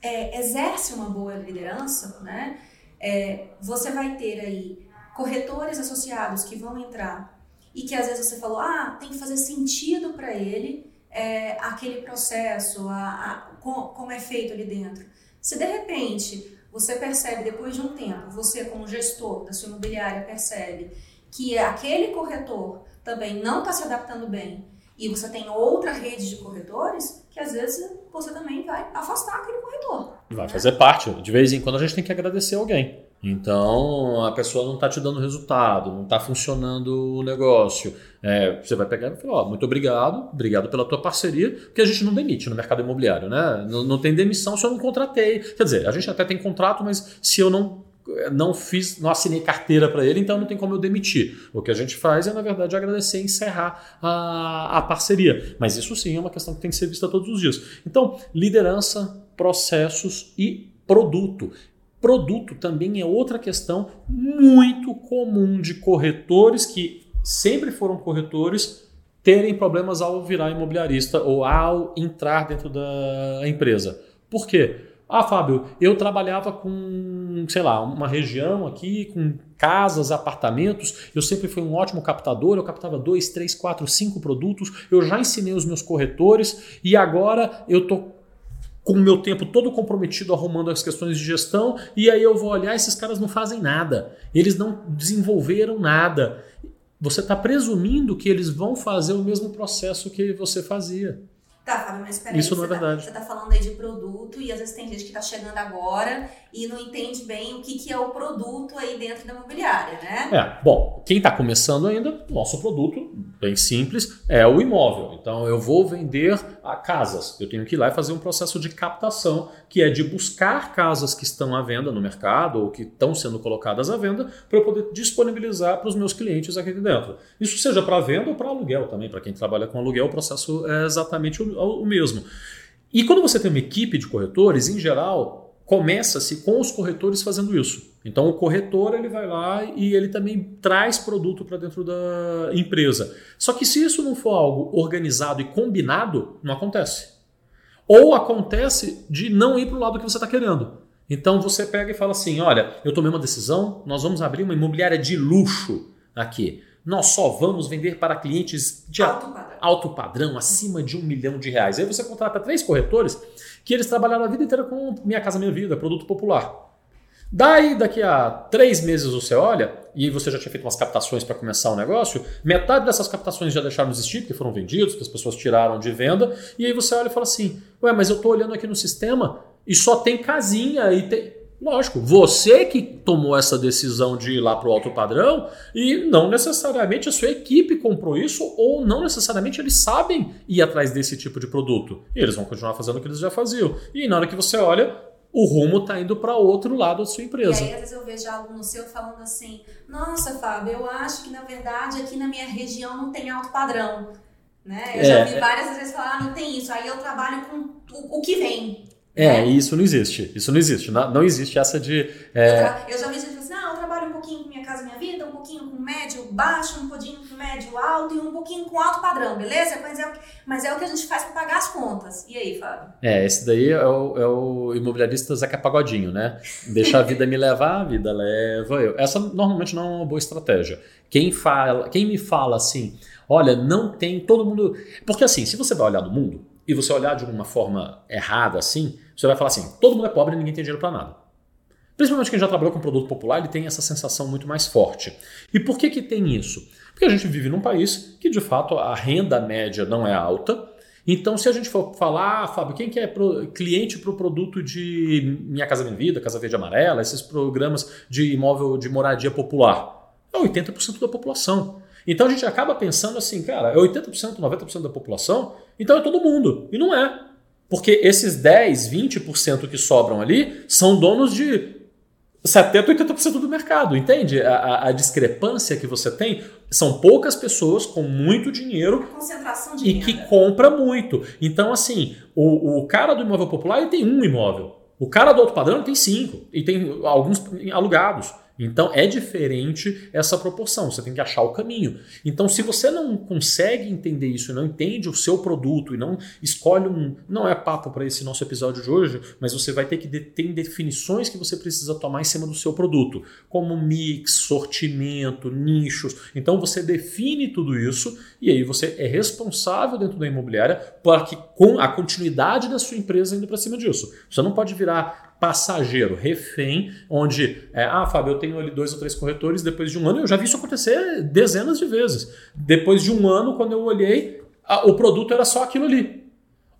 Speaker 2: é, exerce uma boa liderança, né, é, você vai ter aí corretores associados que vão entrar e que às vezes você falou, ah, tem que fazer sentido para ele é, aquele processo, a, a, como é feito ali dentro. Se de repente você percebe depois de um tempo, você como gestor da sua imobiliária percebe que aquele corretor também não está se adaptando bem e você tem outra rede de corretores, que às vezes você também vai afastar aquele corretor.
Speaker 1: Vai né? fazer parte. De vez em quando a gente tem que agradecer alguém. Então a pessoa não está te dando resultado, não está funcionando o negócio. É, você vai pegar e falar: ó, muito obrigado, obrigado pela tua parceria, porque a gente não demite no mercado imobiliário, né? Não, não tem demissão se eu não contratei. Quer dizer, a gente até tem contrato, mas se eu não não fiz, não assinei carteira para ele, então não tem como eu demitir. O que a gente faz é, na verdade, agradecer e encerrar a, a parceria. Mas isso sim é uma questão que tem que ser vista todos os dias. Então, liderança, processos e produto. Produto também é outra questão muito comum de corretores que sempre foram corretores terem problemas ao virar imobiliarista ou ao entrar dentro da empresa. Por quê? Ah, Fábio, eu trabalhava com, sei lá, uma região aqui, com casas, apartamentos. Eu sempre fui um ótimo captador. Eu captava dois, três, quatro, cinco produtos. Eu já ensinei os meus corretores e agora eu tô com o meu tempo todo comprometido arrumando as questões de gestão, e aí eu vou olhar, esses caras não fazem nada, eles não desenvolveram nada. você está presumindo que eles vão fazer o mesmo processo que você fazia.
Speaker 2: Tá, Fábio, mas peraí.
Speaker 1: Isso não é
Speaker 2: você
Speaker 1: verdade.
Speaker 2: Tá, você tá falando aí de produto e às vezes tem gente que tá chegando agora e não entende bem o que, que é o produto aí dentro da imobiliária, né?
Speaker 1: É, bom, quem está começando ainda, nosso produto, bem simples, é o imóvel. Então eu vou vender a casas. Eu tenho que ir lá e fazer um processo de captação, que é de buscar casas que estão à venda no mercado ou que estão sendo colocadas à venda para eu poder disponibilizar para os meus clientes aqui dentro. Isso seja para venda ou para aluguel também. Para quem trabalha com aluguel, o processo é exatamente o, o mesmo. E quando você tem uma equipe de corretores, em geral, começa-se com os corretores fazendo isso. Então o corretor ele vai lá e ele também traz produto para dentro da empresa. Só que se isso não for algo organizado e combinado, não acontece. Ou acontece de não ir para o lado que você está querendo. Então você pega e fala assim: olha, eu tomei uma decisão, nós vamos abrir uma imobiliária de luxo aqui. Nós só vamos vender para clientes de
Speaker 2: Alto padrão.
Speaker 1: alto padrão, acima de um milhão de reais. Aí você contrata três corretores que eles trabalharam a vida inteira com Minha Casa Minha Vida, produto popular. Daí, daqui a três meses você olha, e você já tinha feito umas captações para começar o negócio, metade dessas captações já deixaram de existir, porque foram vendidos, que as pessoas tiraram de venda, e aí você olha e fala assim, ué, mas eu estou olhando aqui no sistema e só tem casinha e tem... Lógico, você que tomou essa decisão de ir lá para o alto padrão e não necessariamente a sua equipe comprou isso ou não necessariamente eles sabem ir atrás desse tipo de produto. E eles vão continuar fazendo o que eles já faziam. E na hora que você olha, o rumo está indo para outro lado da sua
Speaker 2: E
Speaker 1: empresa.
Speaker 2: aí, às vezes, eu vejo aluno seu falando assim: Nossa, Fábio, eu acho que na verdade aqui na minha região não tem alto padrão. Né? Eu
Speaker 1: É.
Speaker 2: já vi várias vezes falar: ah, Não tem isso. Aí eu trabalho com o que vem.
Speaker 1: É,
Speaker 2: né?
Speaker 1: isso não existe. Isso não existe. Não, não existe essa de.
Speaker 2: Eu,
Speaker 1: é,
Speaker 2: eu já vi gente assim: Não, eu trabalho um pouquinho com minha casa, minha vida, um pouquinho com médio baixo, um pouquinho com médio alto e um pouquinho com alto padrão, beleza? Mas é o que, mas é o que a gente faz para pagar as contas. E aí, Fábio?
Speaker 1: é, esse daí é o, é o imobiliarista Zeca Pagodinho, né? Deixa a vida me levar, a vida leva eu. Essa normalmente não é uma boa estratégia. Quem, fala, quem me fala assim, olha, não tem todo mundo. Porque assim, se você vai olhar no mundo e você olhar de uma forma errada assim, você vai falar assim: todo mundo é pobre e ninguém tem dinheiro para nada. Principalmente quem já trabalhou com produto popular, ele tem essa sensação muito mais forte. E por que que tem isso? Porque a gente vive num país que, de fato, a renda média não é alta. Então, se a gente for falar, ah, Fábio, quem que é pro- cliente para o produto de Minha Casa Minha Vida, Casa Verde Amarela, esses programas de imóvel de moradia popular? É 80% da população. Então a gente acaba pensando assim, cara, é 80%, 90% da população, então é todo mundo. E não é. Porque esses 10, 20% que sobram ali são donos de 70, 80% do mercado, entende? A, a- a discrepância que você tem são poucas pessoas com muito dinheiro
Speaker 2: Concentração de
Speaker 1: e
Speaker 2: renda.
Speaker 1: que compra muito. Então, assim, o, o cara do imóvel popular ele tem um imóvel. O cara do alto padrão tem cinco. E tem alguns alugados. Então é diferente essa proporção. Você tem que achar o caminho. Então, se você não consegue entender isso, não entende o seu produto e não escolhe um. Não é papo para esse nosso episódio de hoje, mas você vai ter que de- ter definições que você precisa tomar em cima do seu produto, como mix, sortimento, nichos. Então você define tudo isso e aí você é responsável dentro da imobiliária para que com a continuidade da sua empresa indo para cima disso. Você não pode virar passageiro, refém, onde, é, ah, Fábio, eu tenho ali dois ou três corretores, depois de um ano, eu já vi isso acontecer dezenas de vezes. Depois de um ano, quando eu olhei, a- o produto era só aquilo ali.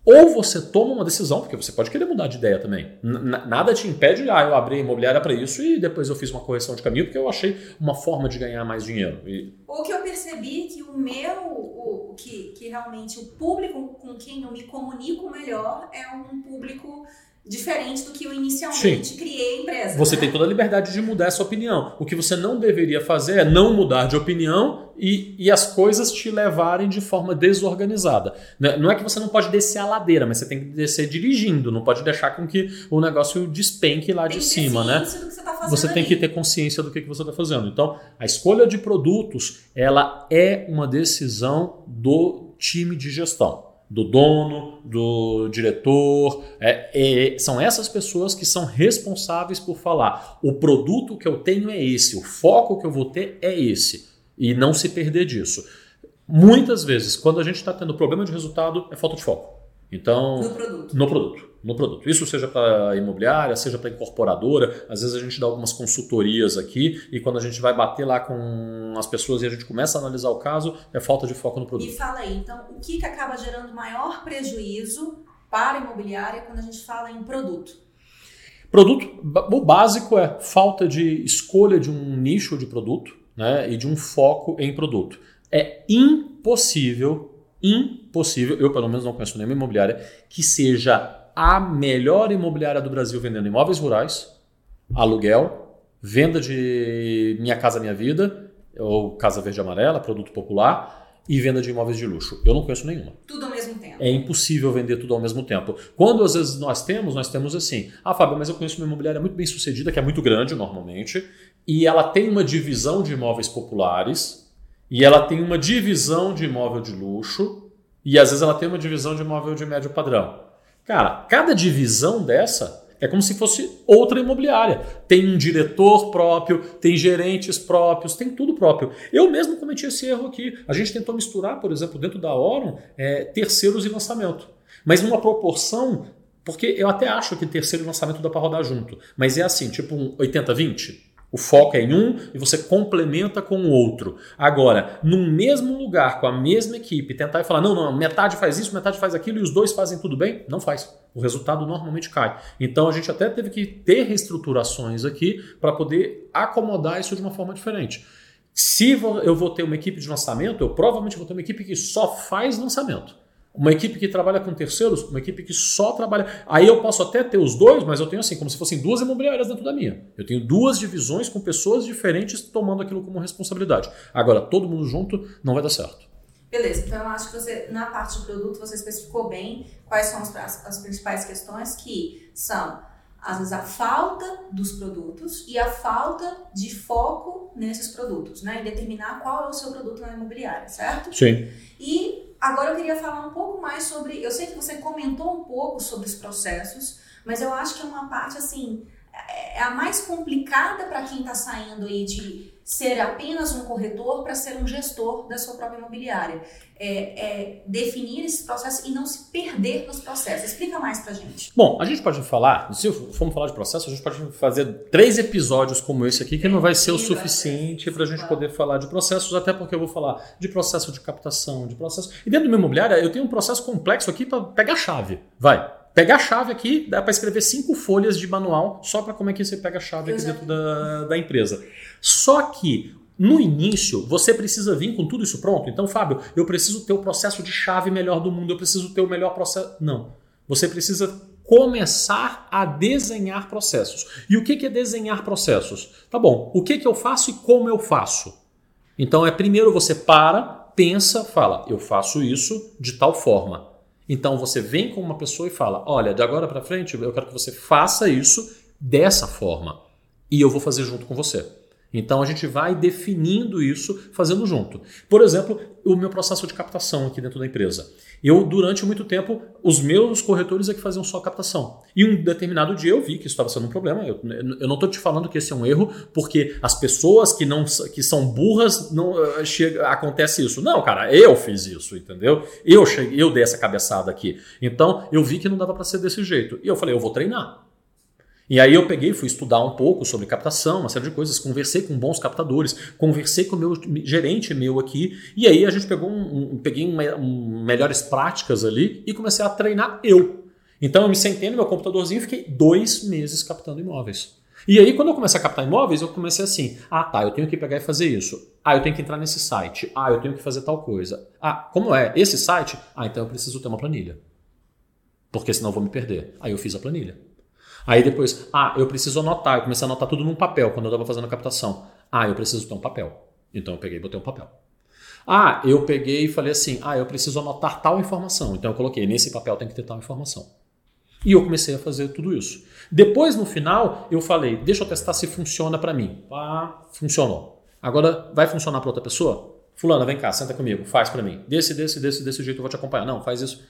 Speaker 1: Ou você toma uma decisão, porque você pode querer mudar de ideia também. N- nada te impede, ah, eu abri a imobiliária para isso e depois eu fiz uma correção de caminho porque eu achei uma forma de ganhar mais dinheiro. E-
Speaker 2: O que eu percebi que o meu, o que, que realmente o público com quem eu me comunico melhor é um público diferente do que eu inicialmente criei a empresa.
Speaker 1: Você
Speaker 2: né?
Speaker 1: tem toda a liberdade de mudar essa opinião. O que você não deveria fazer é não mudar de opinião e, e as coisas te levarem de forma desorganizada. Né? Não é que você não pode descer a ladeira, mas você tem que descer dirigindo. Não pode deixar com que o negócio despenque lá
Speaker 2: Tem
Speaker 1: de cima, né?
Speaker 2: você tá
Speaker 1: Você tem que ter consciência do que que você está fazendo. Então, a escolha de produtos, ela é uma decisão do time de gestão, do dono, do diretor. É, é- são essas pessoas que são responsáveis por falar: o produto que eu tenho é esse, o foco que eu vou ter é esse, e não se perder disso. Muitas vezes, quando a gente está tendo problema de resultado, é falta de foco. Então,
Speaker 2: no produto.
Speaker 1: no produto. No produto. Isso seja para imobiliária, seja para incorporadora. Às vezes a gente dá algumas consultorias aqui e quando a gente vai bater lá com as pessoas e a gente começa a analisar o caso, é falta de foco no produto.
Speaker 2: E fala aí, então, o que, que acaba gerando maior prejuízo para a imobiliária quando a gente fala em produto?
Speaker 1: Produto, o básico é falta de escolha de um nicho de produto né, e de um foco em produto. É impossível, impossível, eu pelo menos não conheço nenhuma imobiliária, que seja a melhor imobiliária do Brasil vendendo imóveis rurais, aluguel, venda de Minha Casa Minha Vida, ou Casa Verde Amarela, produto popular, e venda de imóveis de luxo. Eu não conheço nenhuma.
Speaker 2: Tudo ao mesmo tempo.
Speaker 1: É impossível vender tudo ao mesmo tempo. Quando às vezes nós temos, nós temos assim: ah, Fábio, mas eu conheço uma imobiliária muito bem sucedida, que é muito grande normalmente, e ela tem uma divisão de imóveis populares, e ela tem uma divisão de imóvel de luxo, e às vezes ela tem uma divisão de imóvel de médio padrão. Cara, cada divisão dessa é como se fosse outra imobiliária. Tem um diretor próprio, tem gerentes próprios, tem tudo próprio. Eu mesmo cometi esse erro aqui. A gente tentou misturar, por exemplo, dentro da Oron, é, terceiros e lançamento. Mas numa proporção, porque eu até acho que terceiro e lançamento dá para rodar junto. Mas é assim, tipo um 80-20. O foco é em um e você complementa com o outro. Agora, no mesmo lugar, com a mesma equipe, tentar e falar: não, não, metade faz isso, metade faz aquilo e os dois fazem tudo bem, não faz. O resultado normalmente cai. Então a gente até teve que ter reestruturações aqui para poder acomodar isso de uma forma diferente. Se eu vou ter uma equipe de lançamento, eu provavelmente vou ter uma equipe que só faz lançamento. Uma equipe que trabalha com terceiros, uma equipe que só trabalha. Aí eu posso até ter os dois, mas eu tenho assim, como se fossem duas imobiliárias dentro da minha. Eu tenho duas divisões com pessoas diferentes tomando aquilo como responsabilidade. Agora, todo mundo junto não vai dar certo.
Speaker 2: Beleza, então eu acho que você, na parte de produto, você especificou bem quais são as, as principais questões que são, às vezes, a falta dos produtos e a falta de foco nesses produtos, né? Em determinar qual é o seu produto na imobiliária, certo?
Speaker 1: Sim.
Speaker 2: E Agora eu queria falar um pouco mais sobre. Eu sei que você comentou um pouco sobre os processos, mas eu acho que é uma parte assim é, é a mais complicada para quem está saindo aí de ser apenas um corretor para ser um gestor da sua própria imobiliária. É, é definir esse processo e não se perder nos processos. Explica mais para gente.
Speaker 1: Bom, a gente pode falar, se formos falar de processo, a gente pode fazer três episódios como esse aqui, que não vai ser o suficiente para a gente poder falar de processos, até porque eu vou falar de processo de captação, de processo. E dentro do meu imobiliária, eu tenho um processo complexo aqui para pegar a chave. Vai, pegar a chave aqui, dá para escrever cinco folhas de manual só para como é que você pega a chave aqui dentro da, da empresa. Só que no início, você precisa vir com tudo isso pronto. Então, Fábio, eu preciso ter o processo de chave melhor do mundo, eu preciso ter o melhor processo. Não. Você precisa começar a desenhar processos. E o que é desenhar processos? Tá bom, o que eu faço e como eu faço? Então, é primeiro você para, pensa, fala, eu faço isso de tal forma. Então você vem com uma pessoa e fala: olha, de agora para frente eu quero que você faça isso dessa forma e eu vou fazer junto com você. Então a gente vai definindo isso fazendo junto. Por exemplo, o meu processo de captação aqui dentro da empresa. Eu, durante muito tempo, os meus corretores é que faziam só captação. E um determinado dia eu vi que isso estava sendo um problema. Eu, eu não estou te falando que esse é um erro, porque as pessoas que não que são burras não uh, chega, acontece isso. Não, cara, eu fiz isso, entendeu? Eu cheguei, eu dei essa cabeçada aqui. Então eu vi que não dava para ser desse jeito. E eu falei, eu vou treinar. E aí eu peguei, fui estudar um pouco sobre captação, uma série de coisas, conversei com bons captadores, conversei com o meu gerente meu aqui, e aí a gente pegou um, um peguei um, um, melhores práticas ali e comecei a treinar eu. Então eu me sentei no meu computadorzinho e fiquei dois meses captando imóveis. E aí, quando eu comecei a captar imóveis, eu comecei assim: ah, tá, eu tenho que pegar e fazer isso. Ah, eu tenho que entrar nesse site. Ah, eu tenho que fazer tal coisa. Ah, como é? Esse site? Ah, então eu preciso ter uma planilha. Porque senão eu vou me perder. Aí eu fiz a planilha. Aí depois, ah, eu preciso anotar. Eu comecei a anotar tudo num papel quando eu estava fazendo a captação. Ah, eu preciso ter um papel. Então eu peguei e botei um papel. Ah, eu peguei e falei assim: ah, eu preciso anotar tal informação. Então eu coloquei, nesse papel tem que ter tal informação. E eu comecei a fazer tudo isso. Depois, no final, eu falei: deixa eu testar se funciona para mim. Ah, funcionou. Agora vai funcionar para outra pessoa? Fulana, vem cá, senta comigo, faz para mim. Desse, desse, desse, desse jeito eu vou te acompanhar. Não, faz isso.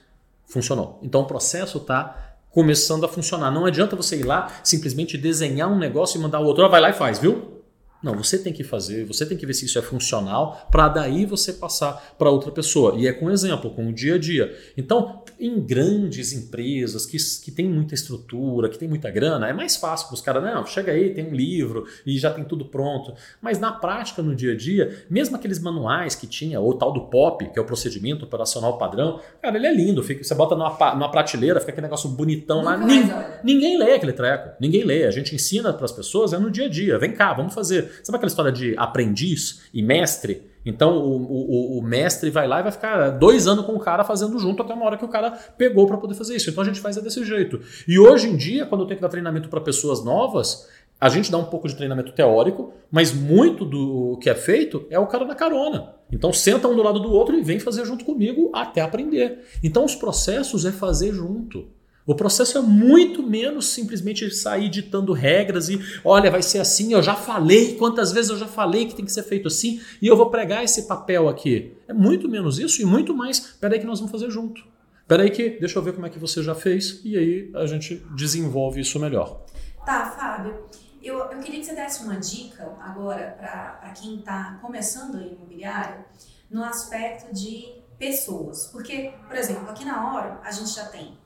Speaker 1: Funcionou. Então o processo está começando a funcionar. Não adianta você ir lá simplesmente desenhar um negócio e mandar o outro, oh, vai lá e faz, viu? Não, você tem que fazer, você tem que ver se isso é funcional para daí você passar para outra pessoa. E é com exemplo, com o dia a dia. Então, em grandes empresas que, que tem muita estrutura, que tem muita grana, é mais fácil para os caras, não, chega aí, tem um livro e já tem tudo pronto. Mas na prática, no dia a dia, mesmo aqueles manuais que tinha, ou tal do POP, que é o procedimento operacional padrão, cara, ele é lindo. Fica, você bota numa, numa prateleira, fica aquele negócio bonitão lá. Ninguém, ninguém lê aquele treco, ninguém lê. A gente ensina para as pessoas, é no dia a dia. Vem cá, vamos fazer. Sabe aquela história de aprendiz e mestre? Então o, o, o, mestre vai lá e vai ficar dois anos com o cara fazendo junto até uma hora que o cara pegou para poder fazer isso. Então a gente faz é desse jeito. E hoje em dia, quando eu tenho que dar treinamento para pessoas novas, a gente dá um pouco de treinamento teórico, mas muito do que é feito é o cara na carona. Então senta um do lado do outro e vem fazer junto comigo até aprender. Então os processos é fazer junto. O processo é muito menos simplesmente sair ditando regras e, olha, vai ser assim, eu já falei, quantas vezes eu já falei que tem que ser feito assim, e eu vou pregar esse papel aqui. É muito menos isso e muito mais, peraí que nós vamos fazer junto. Peraí que, deixa eu ver como é que você já fez, e aí a gente desenvolve isso melhor.
Speaker 2: Tá, Fábio. Eu, eu queria que você desse uma dica agora para quem está começando a imobiliário no aspecto de pessoas. Porque, por exemplo, aqui na hora a gente já tem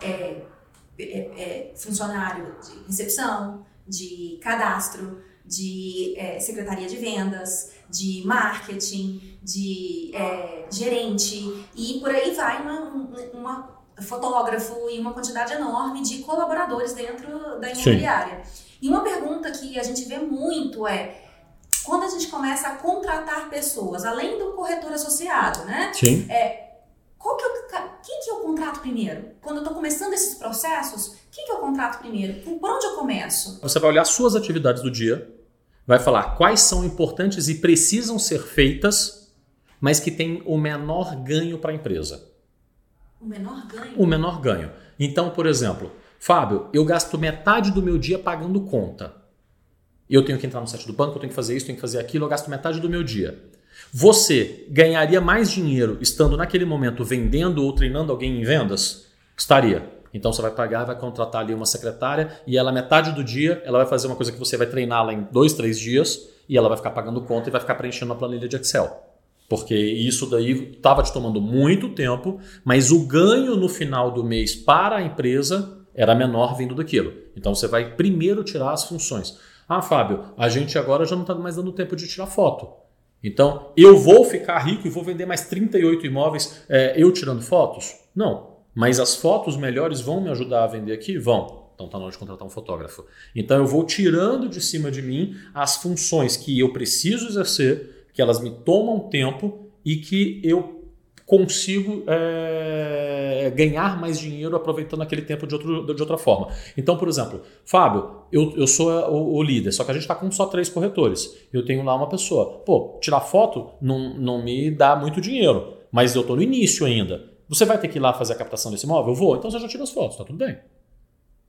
Speaker 2: é, é, é, funcionário de recepção, de cadastro, de é, secretaria de vendas, de marketing, de é, gerente e por aí vai uma, uma, fotógrafo e uma quantidade enorme de colaboradores dentro da imobiliária. Sim. E uma pergunta que a gente vê muito é quando a gente começa a contratar pessoas, além do corretor associado, né?
Speaker 1: Sim.
Speaker 2: É, qual que é o, quem que eu contrato primeiro? Quando eu estou começando esses processos, quem que eu contrato primeiro? Por onde eu começo?
Speaker 1: Você vai olhar suas atividades do dia, vai falar quais são importantes e precisam ser feitas, mas que têm o menor ganho para a empresa.
Speaker 2: O menor ganho?
Speaker 1: O menor ganho. Então, por exemplo, Fábio, eu gasto metade do meu dia pagando conta. Eu tenho que entrar no site do banco, eu tenho que fazer isso, tenho que fazer aquilo, eu gasto metade do meu dia. Você ganharia mais dinheiro estando naquele momento vendendo ou treinando alguém em vendas? Estaria. Então você vai pagar, vai contratar ali uma secretária e ela, metade do dia, ela vai fazer uma coisa que você vai treiná-la em dois, três dias e ela vai ficar pagando conta e vai ficar preenchendo uma planilha de Excel. Porque isso daí estava te tomando muito tempo, mas o ganho no final do mês para a empresa era menor vindo daquilo. Então você vai primeiro tirar as funções. Ah, Fábio, a gente agora já não está mais dando tempo de tirar foto. Então, eu vou ficar rico e vou vender mais 38 imóveis é, eu tirando fotos? Não. Mas as fotos melhores vão me ajudar a vender aqui? Vão. Então está na hora de contratar um fotógrafo. Então eu vou tirando de cima de mim as funções que eu preciso exercer, que elas me tomam tempo e que eu consigo é, ganhar mais dinheiro aproveitando aquele tempo de, outro, de outra forma. Então, por exemplo, Fábio, eu, eu sou o, o líder, só que a gente está com só três corretores. Eu tenho lá uma pessoa. Pô, tirar foto não, não me dá muito dinheiro, mas eu estou no início ainda. Você vai ter que ir lá fazer a captação desse imóvel? Eu vou, então você já tira as fotos, tá tudo bem.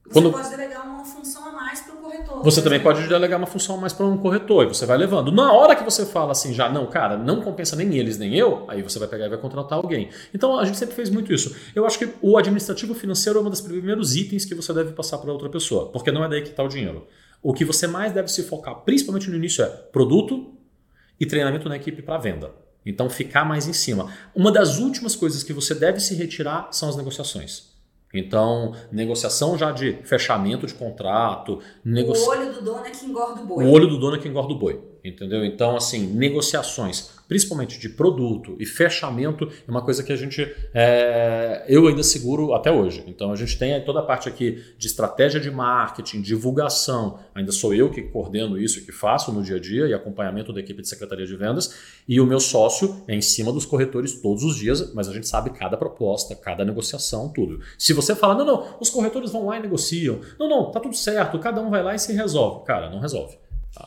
Speaker 2: Você Quando... pode delegar uma função a mais para o corretor.
Speaker 1: Você também pode delegar uma função a mais para um corretor e você vai levando. Na hora que você fala assim, já não, cara, não compensa nem eles nem eu, aí você vai pegar e vai contratar alguém. Então a gente sempre fez muito isso. Eu acho que o administrativo financeiro é um dos primeiros itens que você deve passar para outra pessoa, porque não é daí que está o dinheiro. O que você mais deve se focar, principalmente no início, é produto e treinamento na equipe para venda. Então ficar mais em cima. Uma das últimas coisas que você deve se retirar são as negociações. Então, negociação já de fechamento de contrato.
Speaker 2: O olho do dono é que engorda o boi.
Speaker 1: O olho do dono é que engorda o boi. Entendeu? Então, assim, negociações principalmente de produto e fechamento, é uma coisa que a gente é, eu ainda seguro até hoje. Então a gente tem toda a parte aqui de estratégia de marketing, divulgação, ainda sou eu que coordeno isso, que faço no dia a dia e acompanhamento da equipe de secretaria de vendas, e o meu sócio é em cima dos corretores todos os dias, mas a gente sabe cada proposta, cada negociação, tudo. Se você fala, não, não, os corretores vão lá e negociam, não, não, tá tudo certo, cada um vai lá e se resolve. Cara, não resolve.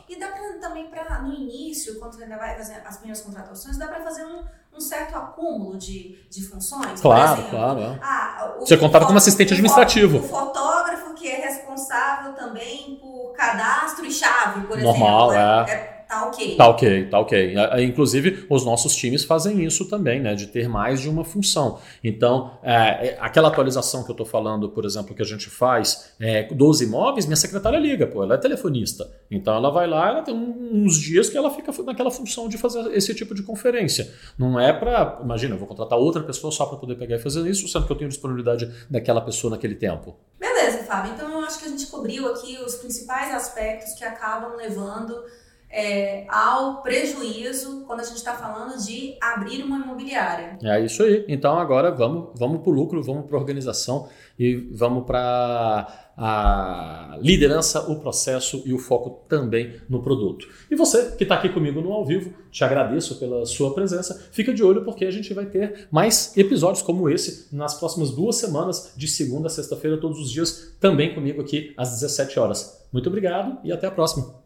Speaker 2: E dá pra, também para, no início, quando você ainda vai fazer as primeiras contratações, dá para fazer um, um, certo acúmulo de, de funções.
Speaker 1: Claro, exemplo, claro. É. Ah, você contava como assistente administrativo.
Speaker 2: O fotógrafo que é responsável também por cadastro e chave, por
Speaker 1: Normal,
Speaker 2: exemplo.
Speaker 1: É.
Speaker 2: é tá ok.
Speaker 1: Tá ok, tá ok. Inclusive, os nossos times fazem isso também, né? De ter mais de uma função. Então, é, é aquela atualização que eu estou falando, por exemplo, que a gente faz é, dos imóveis, minha secretária liga, pô, ela é telefonista. Então ela vai lá, ela tem uns dias que ela fica naquela função de fazer esse tipo de conferência. Não é para, imagina, eu vou contratar outra pessoa só para poder pegar e fazer isso, sendo que eu tenho disponibilidade daquela pessoa naquele tempo.
Speaker 2: Beleza, Fábio. Então eu acho que a gente cobriu aqui os principais aspectos que acabam levando é, ao prejuízo quando a gente está falando de abrir uma imobiliária.
Speaker 1: É isso aí. Então agora vamos, vamos para o lucro, vamos para a organização e vamos para a liderança, o processo e o foco também no produto. E você que está aqui comigo no ao vivo, te agradeço pela sua presença. Fica de olho porque a gente vai ter mais episódios como esse nas próximas duas semanas, de segunda a sexta-feira, todos os dias, também comigo aqui às 17 horas. Muito obrigado e até a próxima.